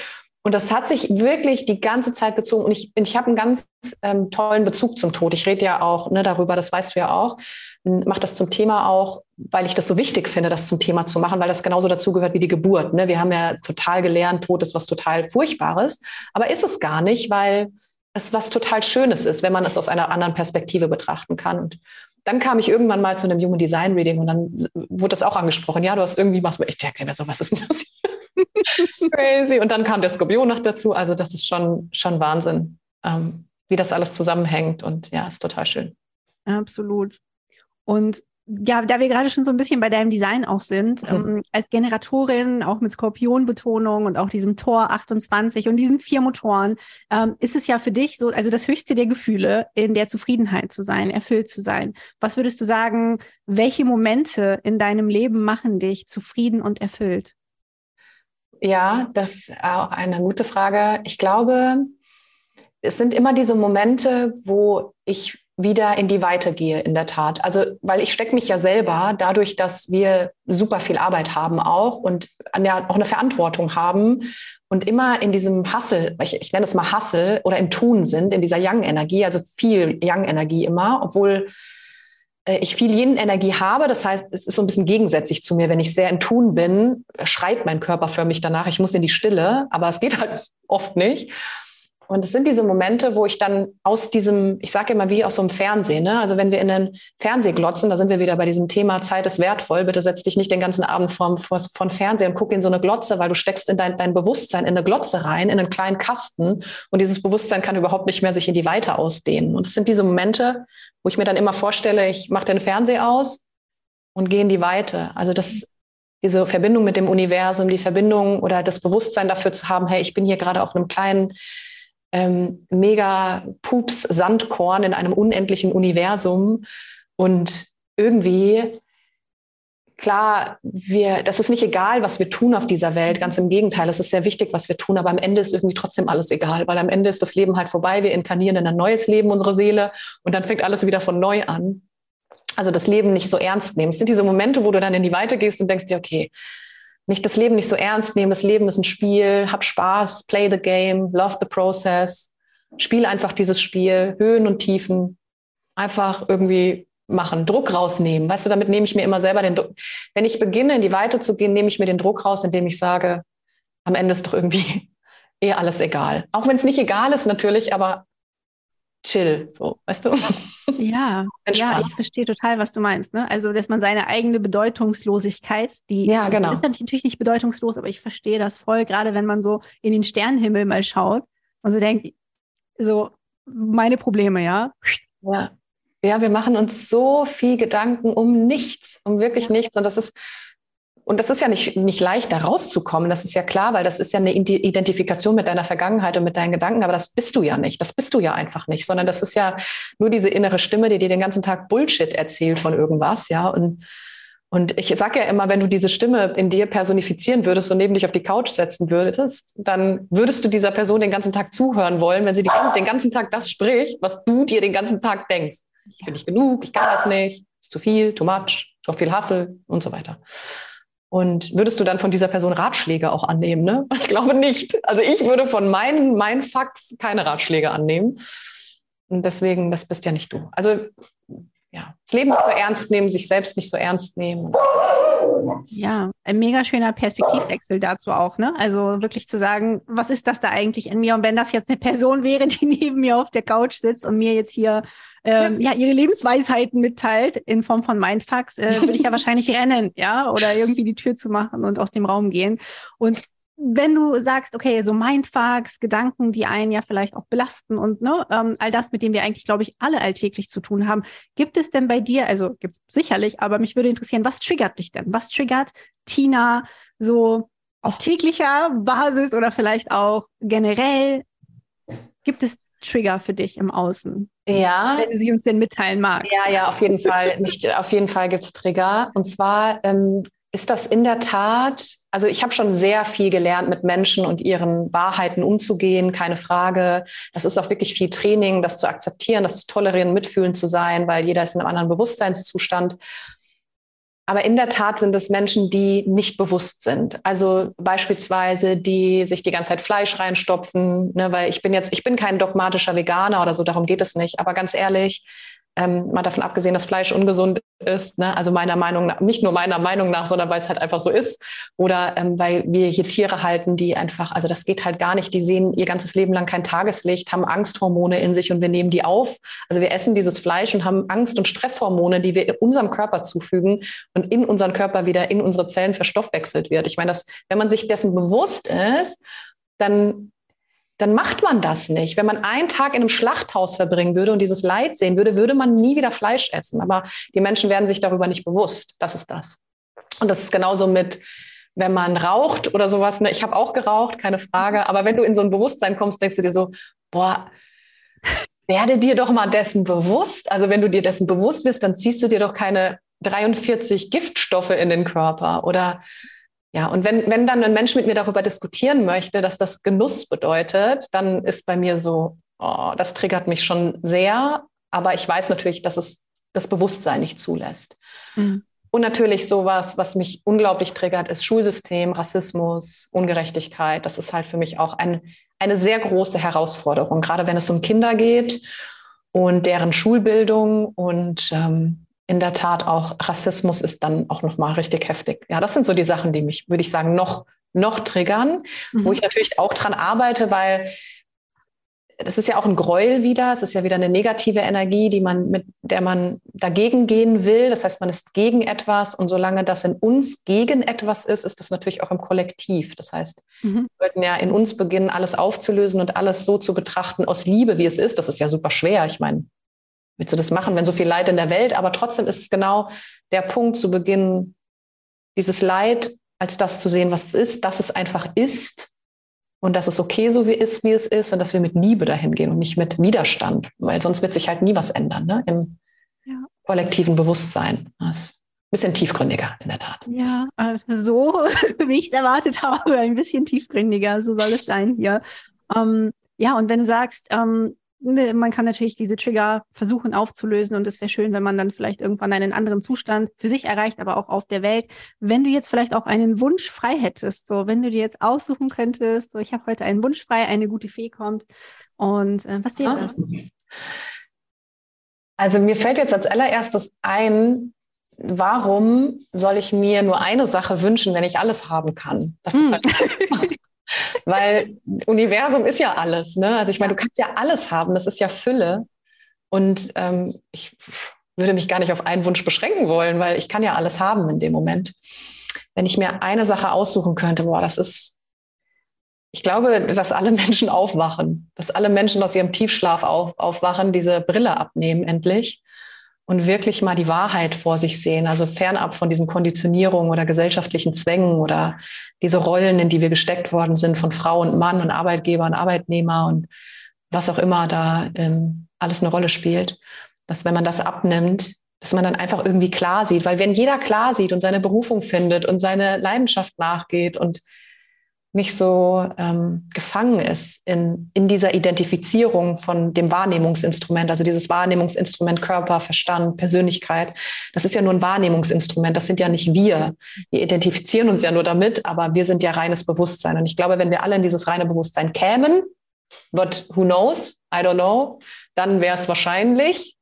Und das hat sich wirklich die ganze Zeit gezogen. Und ich, ich habe einen ganz ähm, tollen Bezug zum Tod. Ich rede ja auch ne, darüber, das weißt du ja auch. Mache das zum Thema auch, weil ich das so wichtig finde, das zum Thema zu machen, weil das genauso dazugehört wie die Geburt. Ne? Wir haben ja total gelernt, Tod ist was total Furchtbares. Aber ist es gar nicht, weil es was total Schönes ist, wenn man es aus einer anderen Perspektive betrachten kann. Und dann kam ich irgendwann mal zu einem Human Design Reading und dann wurde das auch angesprochen. Ja, du hast irgendwie was. Ich denke mir so, was ist denn das hier? Crazy. Und dann kam der Skorpion noch dazu. Also das ist schon, schon Wahnsinn, ähm, wie das alles zusammenhängt. Und ja, ist total schön. Absolut. Und ja, da wir gerade schon so ein bisschen bei deinem Design auch sind, mhm. ähm, als Generatorin, auch mit Skorpionbetonung und auch diesem Tor 28 und diesen vier Motoren, ähm, ist es ja für dich so, also das höchste der Gefühle, in der Zufriedenheit zu sein, erfüllt zu sein. Was würdest du sagen, welche Momente in deinem Leben machen dich zufrieden und erfüllt? Ja, das ist auch eine gute Frage. Ich glaube, es sind immer diese Momente, wo ich wieder in die Weite gehe, in der Tat. Also, weil ich stecke mich ja selber dadurch, dass wir super viel Arbeit haben auch und auch eine Verantwortung haben und immer in diesem Hustle, ich, ich nenne es mal Hustle oder im Tun sind, in dieser Young-Energie, also viel Young-Energie immer, obwohl äh, ich viel Yin-Energie habe. Das heißt, es ist so ein bisschen gegensätzlich zu mir. Wenn ich sehr im Tun bin, schreit mein Körper förmlich danach, ich muss in die Stille, aber es geht halt oft nicht. Und es sind diese Momente, wo ich dann aus diesem, ich sage immer wie aus so einem Fernsehen, ne? also wenn wir in den Fernseh glotzen, da sind wir wieder bei diesem Thema Zeit ist wertvoll, bitte setz dich nicht den ganzen Abend vom, vom Fernsehen und guck in so eine Glotze, weil du steckst in dein, dein Bewusstsein in eine Glotze rein, in einen kleinen Kasten und dieses Bewusstsein kann überhaupt nicht mehr sich in die Weite ausdehnen. Und es sind diese Momente, wo ich mir dann immer vorstelle, ich mache den Fernseher aus und gehe in die Weite. Also das, diese Verbindung mit dem Universum, die Verbindung oder das Bewusstsein dafür zu haben, hey, ich bin hier gerade auf einem kleinen ähm, mega Pups Sandkorn in einem unendlichen Universum und irgendwie klar, wir, das ist nicht egal, was wir tun auf dieser Welt. Ganz im Gegenteil, es ist sehr wichtig, was wir tun, aber am Ende ist irgendwie trotzdem alles egal, weil am Ende ist das Leben halt vorbei. Wir inkarnieren in ein neues Leben, unsere Seele, und dann fängt alles wieder von neu an. Also das Leben nicht so ernst nehmen. Es sind diese Momente, wo du dann in die Weite gehst und denkst dir, okay, nicht das Leben nicht so ernst nehmen. Das Leben ist ein Spiel. Hab Spaß, play the game, love the process. Spiel einfach dieses Spiel, Höhen und Tiefen. Einfach irgendwie machen, Druck rausnehmen. Weißt du, damit nehme ich mir immer selber den Druck. Wenn ich beginne, in die Weite zu gehen, nehme ich mir den Druck raus, indem ich sage, am Ende ist doch irgendwie eh alles egal. Auch wenn es nicht egal ist natürlich, aber chill, so, weißt du? Ja, ja, ich verstehe total, was du meinst. Ne? Also, dass man seine eigene Bedeutungslosigkeit, die ja, genau. ist natürlich nicht bedeutungslos, aber ich verstehe das voll, gerade wenn man so in den Sternenhimmel mal schaut und so denkt, so meine Probleme, ja. Ja, ja wir machen uns so viel Gedanken um nichts, um wirklich ja. nichts. Und das ist, und das ist ja nicht, nicht leicht, da rauszukommen. Das ist ja klar, weil das ist ja eine Identifikation mit deiner Vergangenheit und mit deinen Gedanken. Aber das bist du ja nicht. Das bist du ja einfach nicht, sondern das ist ja nur diese innere Stimme, die dir den ganzen Tag Bullshit erzählt von irgendwas. Ja, und, und ich sage ja immer, wenn du diese Stimme in dir personifizieren würdest und neben dich auf die Couch setzen würdest, dann würdest du dieser Person den ganzen Tag zuhören wollen, wenn sie die, den ganzen Tag das spricht, was du dir den ganzen Tag denkst. Ich bin nicht genug, ich kann das nicht, ist zu viel, too much, zu viel Hassel und so weiter. Und würdest du dann von dieser Person Ratschläge auch annehmen? Ne? Ich glaube nicht. Also ich würde von meinen, meinen Fax keine Ratschläge annehmen. Und deswegen, das bist ja nicht du. Also ja, das Leben nicht so ernst nehmen, sich selbst nicht so ernst nehmen. Ja, ein mega schöner Perspektivwechsel dazu auch, ne? Also wirklich zu sagen, was ist das da eigentlich in mir? Und wenn das jetzt eine Person wäre, die neben mir auf der Couch sitzt und mir jetzt hier ähm, ja. ja ihre Lebensweisheiten mitteilt in Form von Mindfucks, äh, würde ich ja wahrscheinlich rennen, ja, oder irgendwie die Tür zu machen und aus dem Raum gehen. Und wenn du sagst, okay, so Mindfucks, Gedanken, die einen ja vielleicht auch belasten und ne, ähm, all das, mit dem wir eigentlich, glaube ich, alle alltäglich zu tun haben, gibt es denn bei dir, also gibt es sicherlich, aber mich würde interessieren, was triggert dich denn? Was triggert Tina so auf täglicher Basis oder vielleicht auch generell? Gibt es Trigger für dich im Außen? Ja. Wenn du sie uns denn mitteilen magst. Ja, ja, auf jeden Fall. Nicht, auf jeden Fall gibt es Trigger. Und zwar ähm, ist das in der Tat, also ich habe schon sehr viel gelernt, mit Menschen und ihren Wahrheiten umzugehen, keine Frage. Das ist auch wirklich viel Training, das zu akzeptieren, das zu tolerieren, mitfühlen zu sein, weil jeder ist in einem anderen Bewusstseinszustand. Aber in der Tat sind es Menschen, die nicht bewusst sind. Also beispielsweise, die sich die ganze Zeit Fleisch reinstopfen, ne, weil ich bin jetzt, ich bin kein dogmatischer Veganer oder so, darum geht es nicht. Aber ganz ehrlich, ähm, mal davon abgesehen, dass Fleisch ungesund ist, ne? also meiner Meinung nach, nicht nur meiner Meinung nach, sondern weil es halt einfach so ist. Oder ähm, weil wir hier Tiere halten, die einfach, also das geht halt gar nicht, die sehen ihr ganzes Leben lang kein Tageslicht, haben Angsthormone in sich und wir nehmen die auf. Also wir essen dieses Fleisch und haben Angst- und Stresshormone, die wir unserem Körper zufügen und in unseren Körper wieder in unsere Zellen verstoffwechselt wird. Ich meine, dass, wenn man sich dessen bewusst ist, dann dann macht man das nicht. Wenn man einen Tag in einem Schlachthaus verbringen würde und dieses Leid sehen würde, würde man nie wieder Fleisch essen. Aber die Menschen werden sich darüber nicht bewusst. Das ist das. Und das ist genauso mit, wenn man raucht oder sowas. Ne? Ich habe auch geraucht, keine Frage. Aber wenn du in so ein Bewusstsein kommst, denkst du dir so, boah, werde dir doch mal dessen bewusst. Also wenn du dir dessen bewusst bist, dann ziehst du dir doch keine 43 Giftstoffe in den Körper oder ja, und wenn, wenn dann ein Mensch mit mir darüber diskutieren möchte, dass das Genuss bedeutet, dann ist bei mir so, oh, das triggert mich schon sehr. Aber ich weiß natürlich, dass es das Bewusstsein nicht zulässt. Mhm. Und natürlich sowas, was mich unglaublich triggert, ist Schulsystem, Rassismus, Ungerechtigkeit. Das ist halt für mich auch ein, eine sehr große Herausforderung, gerade wenn es um Kinder geht und deren Schulbildung und ähm, in der Tat auch Rassismus ist dann auch nochmal richtig heftig. Ja, das sind so die Sachen, die mich, würde ich sagen, noch, noch triggern, mhm. wo ich natürlich auch dran arbeite, weil das ist ja auch ein Gräuel wieder. Es ist ja wieder eine negative Energie, die man, mit der man dagegen gehen will. Das heißt, man ist gegen etwas und solange das in uns gegen etwas ist, ist das natürlich auch im Kollektiv. Das heißt, mhm. wir sollten ja in uns beginnen, alles aufzulösen und alles so zu betrachten aus Liebe, wie es ist. Das ist ja super schwer. Ich meine, willst du das machen, wenn so viel Leid in der Welt? Aber trotzdem ist es genau der Punkt zu beginnen, dieses Leid als das zu sehen, was es ist, dass es einfach ist und dass es okay so wie ist, wie es ist und dass wir mit Liebe dahin gehen und nicht mit Widerstand, weil sonst wird sich halt nie was ändern ne? im ja. kollektiven Bewusstsein. Das ist ein bisschen tiefgründiger in der Tat. Ja, also so wie ich es erwartet habe, ein bisschen tiefgründiger, so soll es sein hier. Ähm, ja, und wenn du sagst, ähm, man kann natürlich diese Trigger versuchen aufzulösen und es wäre schön, wenn man dann vielleicht irgendwann einen anderen Zustand für sich erreicht, aber auch auf der Welt. Wenn du jetzt vielleicht auch einen Wunsch frei hättest, so wenn du dir jetzt aussuchen könntest, so ich habe heute einen Wunsch frei, eine gute Fee kommt und äh, was wäre das? Also mir fällt jetzt als allererstes ein, warum soll ich mir nur eine Sache wünschen, wenn ich alles haben kann? Das hm. ist halt Weil Universum ist ja alles. Ne? Also ich meine, du kannst ja alles haben, das ist ja Fülle. Und ähm, ich würde mich gar nicht auf einen Wunsch beschränken wollen, weil ich kann ja alles haben in dem Moment. Wenn ich mir eine Sache aussuchen könnte, boah, das ist, ich glaube, dass alle Menschen aufwachen, dass alle Menschen aus ihrem Tiefschlaf auf, aufwachen, diese Brille abnehmen endlich und wirklich mal die Wahrheit vor sich sehen, also fernab von diesen Konditionierungen oder gesellschaftlichen Zwängen oder diese Rollen, in die wir gesteckt worden sind von Frau und Mann und Arbeitgeber und Arbeitnehmer und was auch immer da ähm, alles eine Rolle spielt, dass wenn man das abnimmt, dass man dann einfach irgendwie klar sieht, weil wenn jeder klar sieht und seine Berufung findet und seine Leidenschaft nachgeht und nicht so ähm, gefangen ist in, in dieser Identifizierung von dem Wahrnehmungsinstrument, also dieses Wahrnehmungsinstrument Körper, Verstand, Persönlichkeit. Das ist ja nur ein Wahrnehmungsinstrument, das sind ja nicht wir. Wir identifizieren uns ja nur damit, aber wir sind ja reines Bewusstsein. Und ich glaube, wenn wir alle in dieses reine Bewusstsein kämen, but who knows, I don't know, dann wäre es wahrscheinlich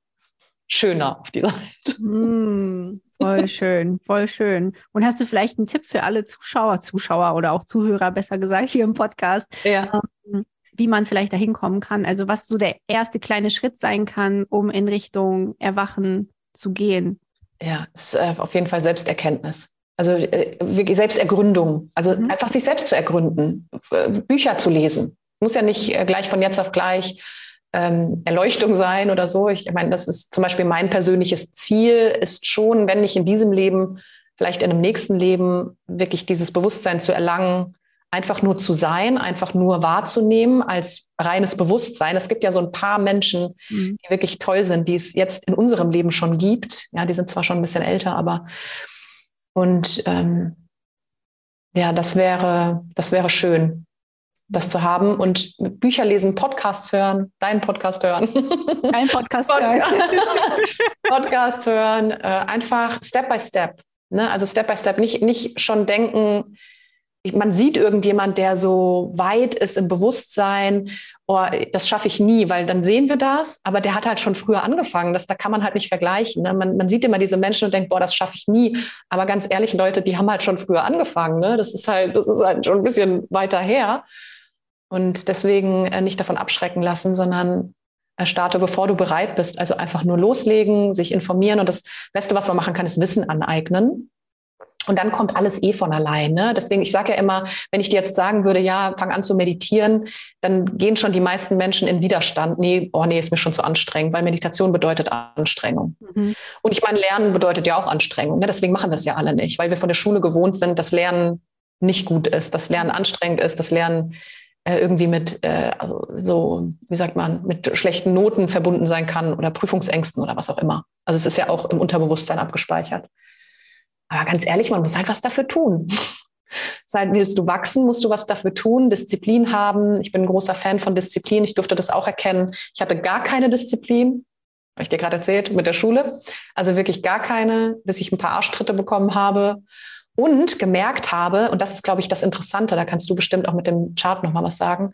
schöner auf dieser Welt. Mm, voll schön, voll schön. Und hast du vielleicht einen Tipp für alle Zuschauer, Zuschauer oder auch Zuhörer, besser gesagt, hier im Podcast, ja. ähm, wie man vielleicht dahin kommen kann? Also was so der erste kleine Schritt sein kann, um in Richtung Erwachen zu gehen? Ja, ist äh, auf jeden Fall Selbsterkenntnis. Also äh, Selbstergründung, also mhm. einfach sich selbst zu ergründen, Bücher zu lesen. Muss ja nicht äh, gleich von jetzt auf gleich ähm, Erleuchtung sein oder so. Ich meine, das ist zum Beispiel mein persönliches Ziel, ist schon, wenn nicht in diesem Leben, vielleicht in einem nächsten Leben, wirklich dieses Bewusstsein zu erlangen, einfach nur zu sein, einfach nur wahrzunehmen als reines Bewusstsein. Es gibt ja so ein paar Menschen, mhm. die wirklich toll sind, die es jetzt in unserem Leben schon gibt. Ja, die sind zwar schon ein bisschen älter, aber und ähm, ja, das wäre, das wäre schön das zu haben und Bücher lesen, Podcasts hören, deinen Podcast hören. Dein Podcast hören. Podcast hören, äh, einfach Step by Step. Ne? Also Step by Step, nicht, nicht schon denken, man sieht irgendjemand, der so weit ist im Bewusstsein, oh, das schaffe ich nie, weil dann sehen wir das, aber der hat halt schon früher angefangen. Das, da kann man halt nicht vergleichen. Ne? Man, man, sieht immer diese Menschen und denkt, boah, das schaffe ich nie. Aber ganz ehrlich, Leute, die haben halt schon früher angefangen. Ne? Das ist halt, das ist halt schon ein bisschen weiter her. Und deswegen äh, nicht davon abschrecken lassen, sondern äh, starte, bevor du bereit bist. Also einfach nur loslegen, sich informieren. Und das Beste, was man machen kann, ist Wissen aneignen. Und dann kommt alles eh von alleine. Deswegen, ich sage ja immer, wenn ich dir jetzt sagen würde, ja, fang an zu meditieren, dann gehen schon die meisten Menschen in Widerstand. Nee, oh nee, ist mir schon zu anstrengend, weil Meditation bedeutet Anstrengung. Mhm. Und ich meine, Lernen bedeutet ja auch Anstrengung. Ne? Deswegen machen wir es ja alle nicht, weil wir von der Schule gewohnt sind, dass Lernen nicht gut ist, dass Lernen anstrengend ist, dass Lernen äh, irgendwie mit äh, also so, wie sagt man, mit schlechten Noten verbunden sein kann oder Prüfungsängsten oder was auch immer. Also es ist ja auch im Unterbewusstsein abgespeichert. Aber ganz ehrlich, man muss halt was dafür tun. Seit willst du wachsen, musst du was dafür tun, Disziplin haben. Ich bin ein großer Fan von Disziplin. Ich durfte das auch erkennen. Ich hatte gar keine Disziplin, habe ich dir gerade erzählt, mit der Schule. Also wirklich gar keine, bis ich ein paar Arschtritte bekommen habe und gemerkt habe, und das ist, glaube ich, das Interessante, da kannst du bestimmt auch mit dem Chart nochmal was sagen,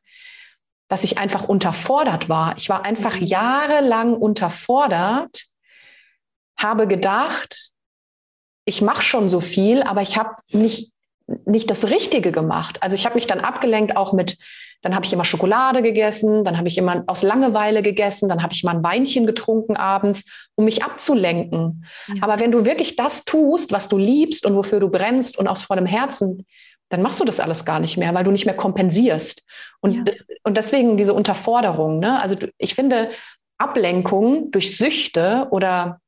dass ich einfach unterfordert war. Ich war einfach mhm. jahrelang unterfordert, habe gedacht, ich mache schon so viel, aber ich habe nicht, nicht das Richtige gemacht. Also ich habe mich dann abgelenkt auch mit dann habe ich immer Schokolade gegessen, dann habe ich immer aus Langeweile gegessen, dann habe ich mal ein Weinchen getrunken abends, um mich abzulenken. Ja. Aber wenn du wirklich das tust, was du liebst und wofür du brennst und aus vollem Herzen, dann machst du das alles gar nicht mehr, weil du nicht mehr kompensierst. Und, ja. das, und deswegen diese Unterforderung. Ne? Also ich finde, Ablenkung durch Süchte oder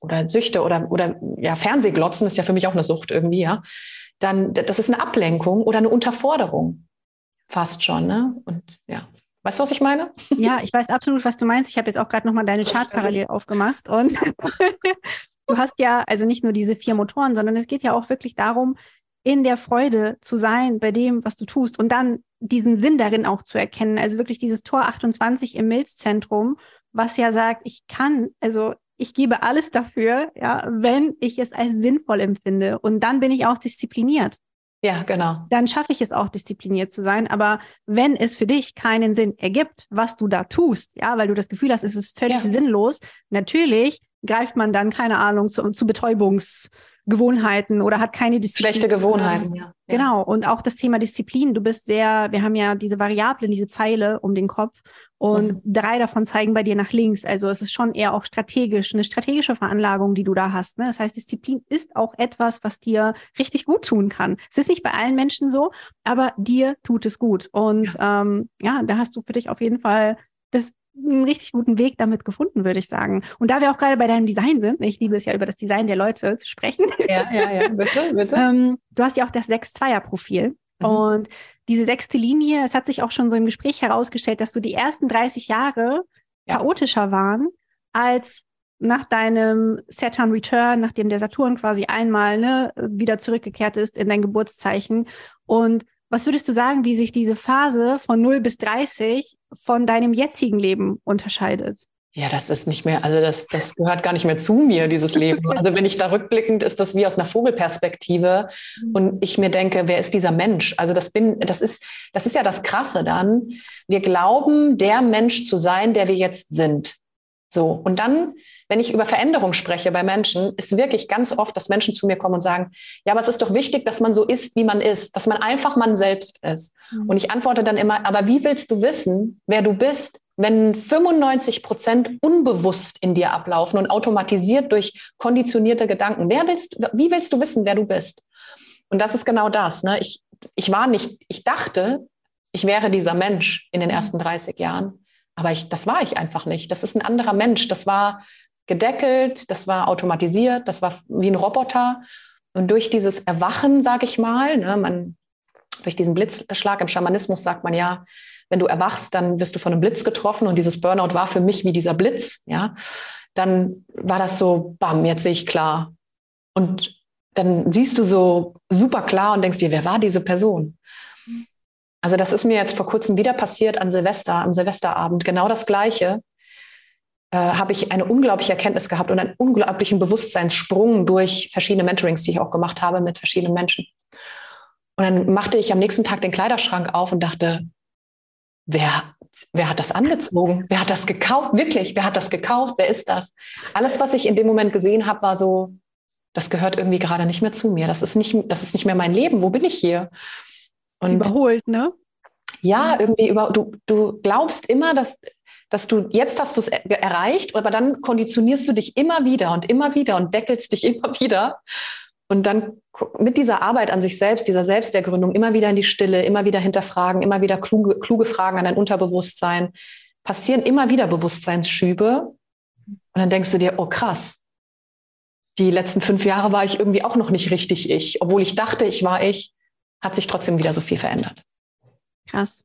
oder Süchte oder, oder ja, Fernsehglotzen ist ja für mich auch eine Sucht irgendwie, ja. Dann, das ist eine Ablenkung oder eine Unterforderung. Fast schon, ne? Und ja. Weißt du, was ich meine? Ja, ich weiß absolut, was du meinst. Ich habe jetzt auch gerade nochmal deine Chart parallel aufgemacht. Und du hast ja also nicht nur diese vier Motoren, sondern es geht ja auch wirklich darum, in der Freude zu sein bei dem, was du tust und dann diesen Sinn darin auch zu erkennen. Also wirklich dieses Tor 28 im Milzzentrum, was ja sagt, ich kann, also ich gebe alles dafür, ja, wenn ich es als sinnvoll empfinde. Und dann bin ich auch diszipliniert. Ja, genau. Dann schaffe ich es auch, diszipliniert zu sein. Aber wenn es für dich keinen Sinn ergibt, was du da tust, ja, weil du das Gefühl hast, es ist völlig ja. sinnlos, natürlich greift man dann, keine Ahnung, zu, zu Betäubungsgewohnheiten oder hat keine Disziplin. Schlechte Gewohnheiten, ja. Genau. Und auch das Thema Disziplin. Du bist sehr, wir haben ja diese Variablen, diese Pfeile um den Kopf. Und mhm. drei davon zeigen bei dir nach links. Also es ist schon eher auch strategisch, eine strategische Veranlagung, die du da hast. Ne? Das heißt, Disziplin ist auch etwas, was dir richtig gut tun kann. Es ist nicht bei allen Menschen so, aber dir tut es gut. Und ja, ähm, ja da hast du für dich auf jeden Fall das einen richtig guten Weg damit gefunden, würde ich sagen. Und da wir auch gerade bei deinem Design sind, ich liebe es ja über das Design der Leute zu sprechen. Ja, ja, ja, bitte, bitte. ähm, du hast ja auch das 6-2er-Profil. Mhm. Und diese sechste Linie, es hat sich auch schon so im Gespräch herausgestellt, dass du die ersten 30 Jahre ja. chaotischer waren als nach deinem Saturn Return, nachdem der Saturn quasi einmal ne, wieder zurückgekehrt ist in dein Geburtszeichen. Und was würdest du sagen, wie sich diese Phase von 0 bis 30 von deinem jetzigen Leben unterscheidet? Ja, das ist nicht mehr, also das, das gehört gar nicht mehr zu mir, dieses Leben. Also wenn ich da rückblickend, ist das wie aus einer Vogelperspektive. Mhm. Und ich mir denke, wer ist dieser Mensch? Also das bin, das ist, das ist ja das Krasse dann. Wir glauben, der Mensch zu sein, der wir jetzt sind. So. Und dann, wenn ich über Veränderung spreche bei Menschen, ist wirklich ganz oft, dass Menschen zu mir kommen und sagen, ja, aber es ist doch wichtig, dass man so ist, wie man ist, dass man einfach man selbst ist. Mhm. Und ich antworte dann immer, aber wie willst du wissen, wer du bist, wenn 95 Prozent unbewusst in dir ablaufen und automatisiert durch konditionierte Gedanken? Wer willst, wie willst du wissen, wer du bist? Und das ist genau das. Ne? Ich, ich war nicht, ich dachte, ich wäre dieser Mensch in den ersten 30 Jahren. Aber ich, das war ich einfach nicht. Das ist ein anderer Mensch. Das war gedeckelt, das war automatisiert, das war wie ein Roboter. Und durch dieses Erwachen, sage ich mal, ne, man, durch diesen Blitzschlag im Schamanismus sagt man ja, wenn du erwachst, dann wirst du von einem Blitz getroffen. Und dieses Burnout war für mich wie dieser Blitz. Ja, dann war das so, bam, jetzt sehe ich klar. Und dann siehst du so super klar und denkst dir, wer war diese Person? Also das ist mir jetzt vor kurzem wieder passiert an Silvester, am Silvesterabend. Genau das Gleiche äh, habe ich eine unglaubliche Erkenntnis gehabt und einen unglaublichen Bewusstseinssprung durch verschiedene Mentorings, die ich auch gemacht habe mit verschiedenen Menschen. Und dann machte ich am nächsten Tag den Kleiderschrank auf und dachte, wer, wer hat das angezogen? Wer hat das gekauft? Wirklich, wer hat das gekauft? Wer ist das? Alles, was ich in dem Moment gesehen habe, war so, das gehört irgendwie gerade nicht mehr zu mir. Das ist nicht, das ist nicht mehr mein Leben. Wo bin ich hier? Und überholt, ne? Ja, irgendwie über, du, du glaubst immer, dass, dass du jetzt hast du es erreicht, aber dann konditionierst du dich immer wieder und immer wieder und deckelst dich immer wieder. Und dann mit dieser Arbeit an sich selbst, dieser Selbstergründung, immer wieder in die Stille, immer wieder hinterfragen, immer wieder kluge, kluge Fragen an dein Unterbewusstsein, passieren immer wieder Bewusstseinsschübe. Und dann denkst du dir, oh krass, die letzten fünf Jahre war ich irgendwie auch noch nicht richtig ich, obwohl ich dachte, ich war ich hat sich trotzdem wieder so viel verändert. Krass.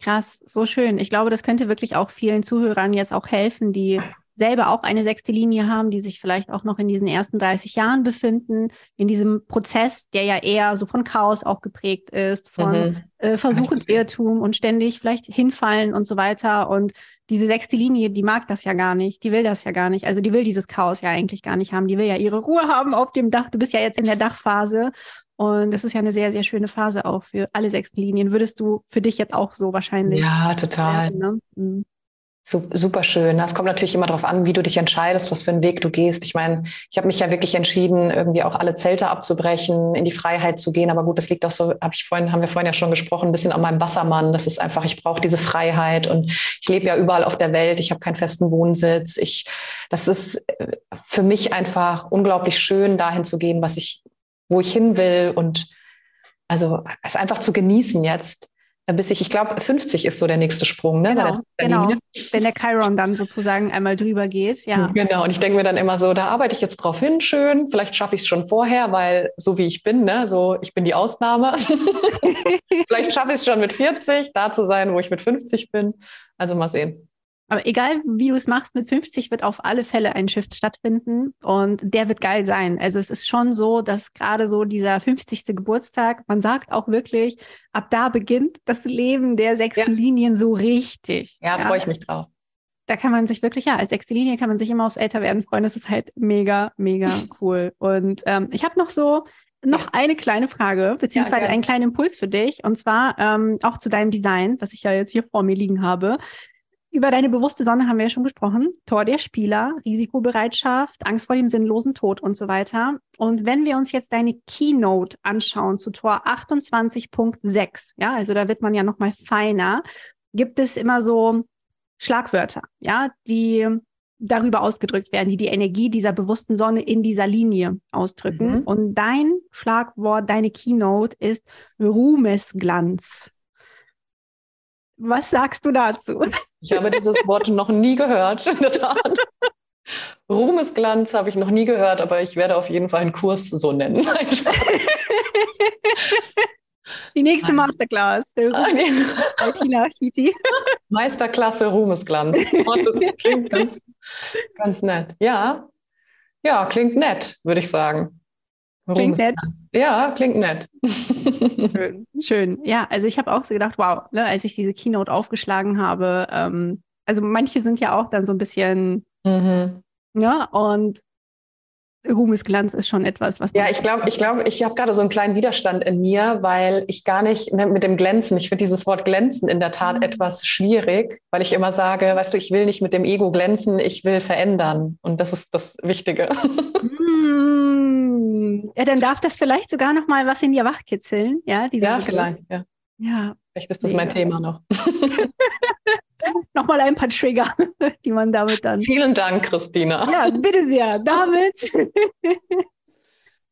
Krass, so schön. Ich glaube, das könnte wirklich auch vielen Zuhörern jetzt auch helfen, die selber auch eine sechste Linie haben, die sich vielleicht auch noch in diesen ersten 30 Jahren befinden, in diesem Prozess, der ja eher so von Chaos auch geprägt ist, von mhm. äh, Versuch und Irrtum und ständig vielleicht hinfallen und so weiter. Und diese sechste Linie, die mag das ja gar nicht, die will das ja gar nicht. Also die will dieses Chaos ja eigentlich gar nicht haben. Die will ja ihre Ruhe haben auf dem Dach. Du bist ja jetzt in der Dachphase und das ist ja eine sehr, sehr schöne Phase auch für alle sechsten Linien. Würdest du für dich jetzt auch so wahrscheinlich? Ja, total. Werden, ne? mhm. Super schön. Es kommt natürlich immer darauf an, wie du dich entscheidest, was für einen Weg du gehst. Ich meine, ich habe mich ja wirklich entschieden, irgendwie auch alle Zelte abzubrechen, in die Freiheit zu gehen. Aber gut, das liegt auch so, habe ich vorhin, haben wir vorhin ja schon gesprochen, ein bisschen an meinem Wassermann. Das ist einfach, ich brauche diese Freiheit und ich lebe ja überall auf der Welt. Ich habe keinen festen Wohnsitz. Ich, das ist äh, für mich einfach unglaublich schön, dahin zu gehen, was ich wo ich hin will und also es einfach zu genießen jetzt, bis ich, ich glaube, 50 ist so der nächste Sprung, ne? Genau, genau. wenn der Chiron dann sozusagen einmal drüber geht, ja. Genau, und ich denke mir dann immer so, da arbeite ich jetzt drauf hin, schön, vielleicht schaffe ich es schon vorher, weil so wie ich bin, ne, so ich bin die Ausnahme. vielleicht schaffe ich es schon mit 40, da zu sein, wo ich mit 50 bin. Also mal sehen. Aber egal, wie du es machst, mit 50 wird auf alle Fälle ein Shift stattfinden und der wird geil sein. Also es ist schon so, dass gerade so dieser 50. Geburtstag, man sagt auch wirklich, ab da beginnt das Leben der sechsten ja. Linien so richtig. Ja, ja, freue ich mich drauf. Da kann man sich wirklich, ja, als sechste Linie kann man sich immer aufs Älterwerden freuen. Das ist halt mega, mega cool. Und ähm, ich habe noch so noch ja. eine kleine Frage, beziehungsweise ja, einen kleinen Impuls für dich, und zwar ähm, auch zu deinem Design, was ich ja jetzt hier vor mir liegen habe. Über deine bewusste Sonne haben wir ja schon gesprochen. Tor der Spieler, Risikobereitschaft, Angst vor dem sinnlosen Tod und so weiter. Und wenn wir uns jetzt deine Keynote anschauen zu Tor 28.6, ja, also da wird man ja nochmal feiner, gibt es immer so Schlagwörter, ja, die darüber ausgedrückt werden, die die Energie dieser bewussten Sonne in dieser Linie ausdrücken. Mhm. Und dein Schlagwort, deine Keynote ist Ruhmesglanz. Was sagst du dazu? Ich habe dieses Wort noch nie gehört, in der Tat. Ruhmesglanz habe ich noch nie gehört, aber ich werde auf jeden Fall einen Kurs so nennen. Die nächste Masterclass. Tina Chiti. Meisterklasse Ruhmesglanz. Und das klingt ganz, ganz nett. Ja, ja, klingt nett, würde ich sagen. Klingt nett. Ja, klingt nett. schön, schön. Ja, also ich habe auch so gedacht, wow, ne, als ich diese Keynote aufgeschlagen habe, ähm, also manche sind ja auch dann so ein bisschen, mhm. ja, ne, und Ruhmesglanz ist schon etwas, was. Ja, ich glaube, ich glaube, ich habe gerade so einen kleinen Widerstand in mir, weil ich gar nicht ne, mit dem Glänzen, ich finde dieses Wort glänzen in der Tat mhm. etwas schwierig, weil ich immer sage, weißt du, ich will nicht mit dem Ego glänzen, ich will verändern. Und das ist das Wichtige. Mm. Ja, dann darf das vielleicht sogar noch mal was in dir wachkitzeln. Ja, ja vielleicht. Ja. ja. Vielleicht ist das mein Thema noch. nochmal ein paar Trigger, die man damit dann. Vielen Dank, Christina. Ja, bitte sehr. Damit.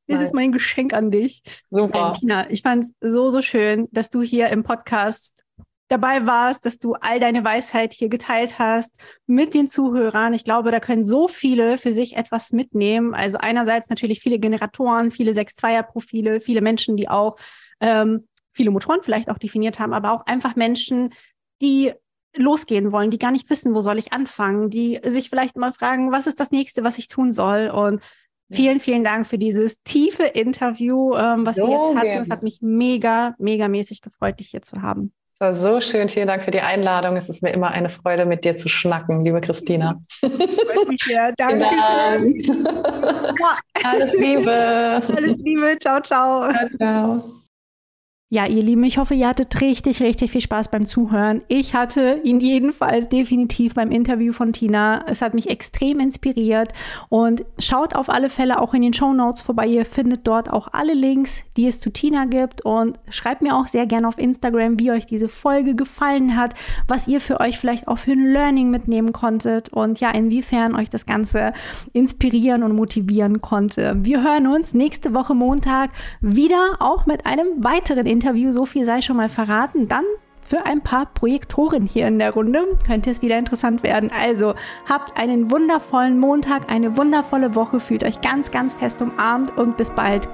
Das ist mein Geschenk an dich. Super. Äh, Tina, ich fand es so, so schön, dass du hier im Podcast dabei warst, dass du all deine Weisheit hier geteilt hast mit den Zuhörern. Ich glaube, da können so viele für sich etwas mitnehmen. Also einerseits natürlich viele Generatoren, viele 6-2er-Profile, viele Menschen, die auch ähm, viele Motoren vielleicht auch definiert haben, aber auch einfach Menschen, die losgehen wollen, die gar nicht wissen, wo soll ich anfangen, die sich vielleicht immer fragen, was ist das nächste, was ich tun soll. Und vielen, vielen Dank für dieses tiefe Interview, ähm, was so wir jetzt hatten. Es hat mich mega, mega mäßig gefreut, dich hier zu haben. Es war so schön. Vielen Dank für die Einladung. Es ist mir immer eine Freude, mit dir zu schnacken, liebe Christina. Freut mich sehr. Danke. Alles Liebe. Alles Liebe. Ciao, ciao. Ciao, ciao. Ja, ihr Lieben, ich hoffe, ihr hattet richtig, richtig viel Spaß beim Zuhören. Ich hatte ihn jedenfalls definitiv beim Interview von Tina. Es hat mich extrem inspiriert und schaut auf alle Fälle auch in den Show Notes vorbei. Ihr findet dort auch alle Links, die es zu Tina gibt und schreibt mir auch sehr gerne auf Instagram, wie euch diese Folge gefallen hat, was ihr für euch vielleicht auch für ein Learning mitnehmen konntet und ja, inwiefern euch das Ganze inspirieren und motivieren konnte. Wir hören uns nächste Woche Montag wieder, auch mit einem weiteren Interview, so viel sei schon mal verraten. Dann für ein paar Projektoren hier in der Runde könnte es wieder interessant werden. Also habt einen wundervollen Montag, eine wundervolle Woche, fühlt euch ganz, ganz fest umarmt und bis bald.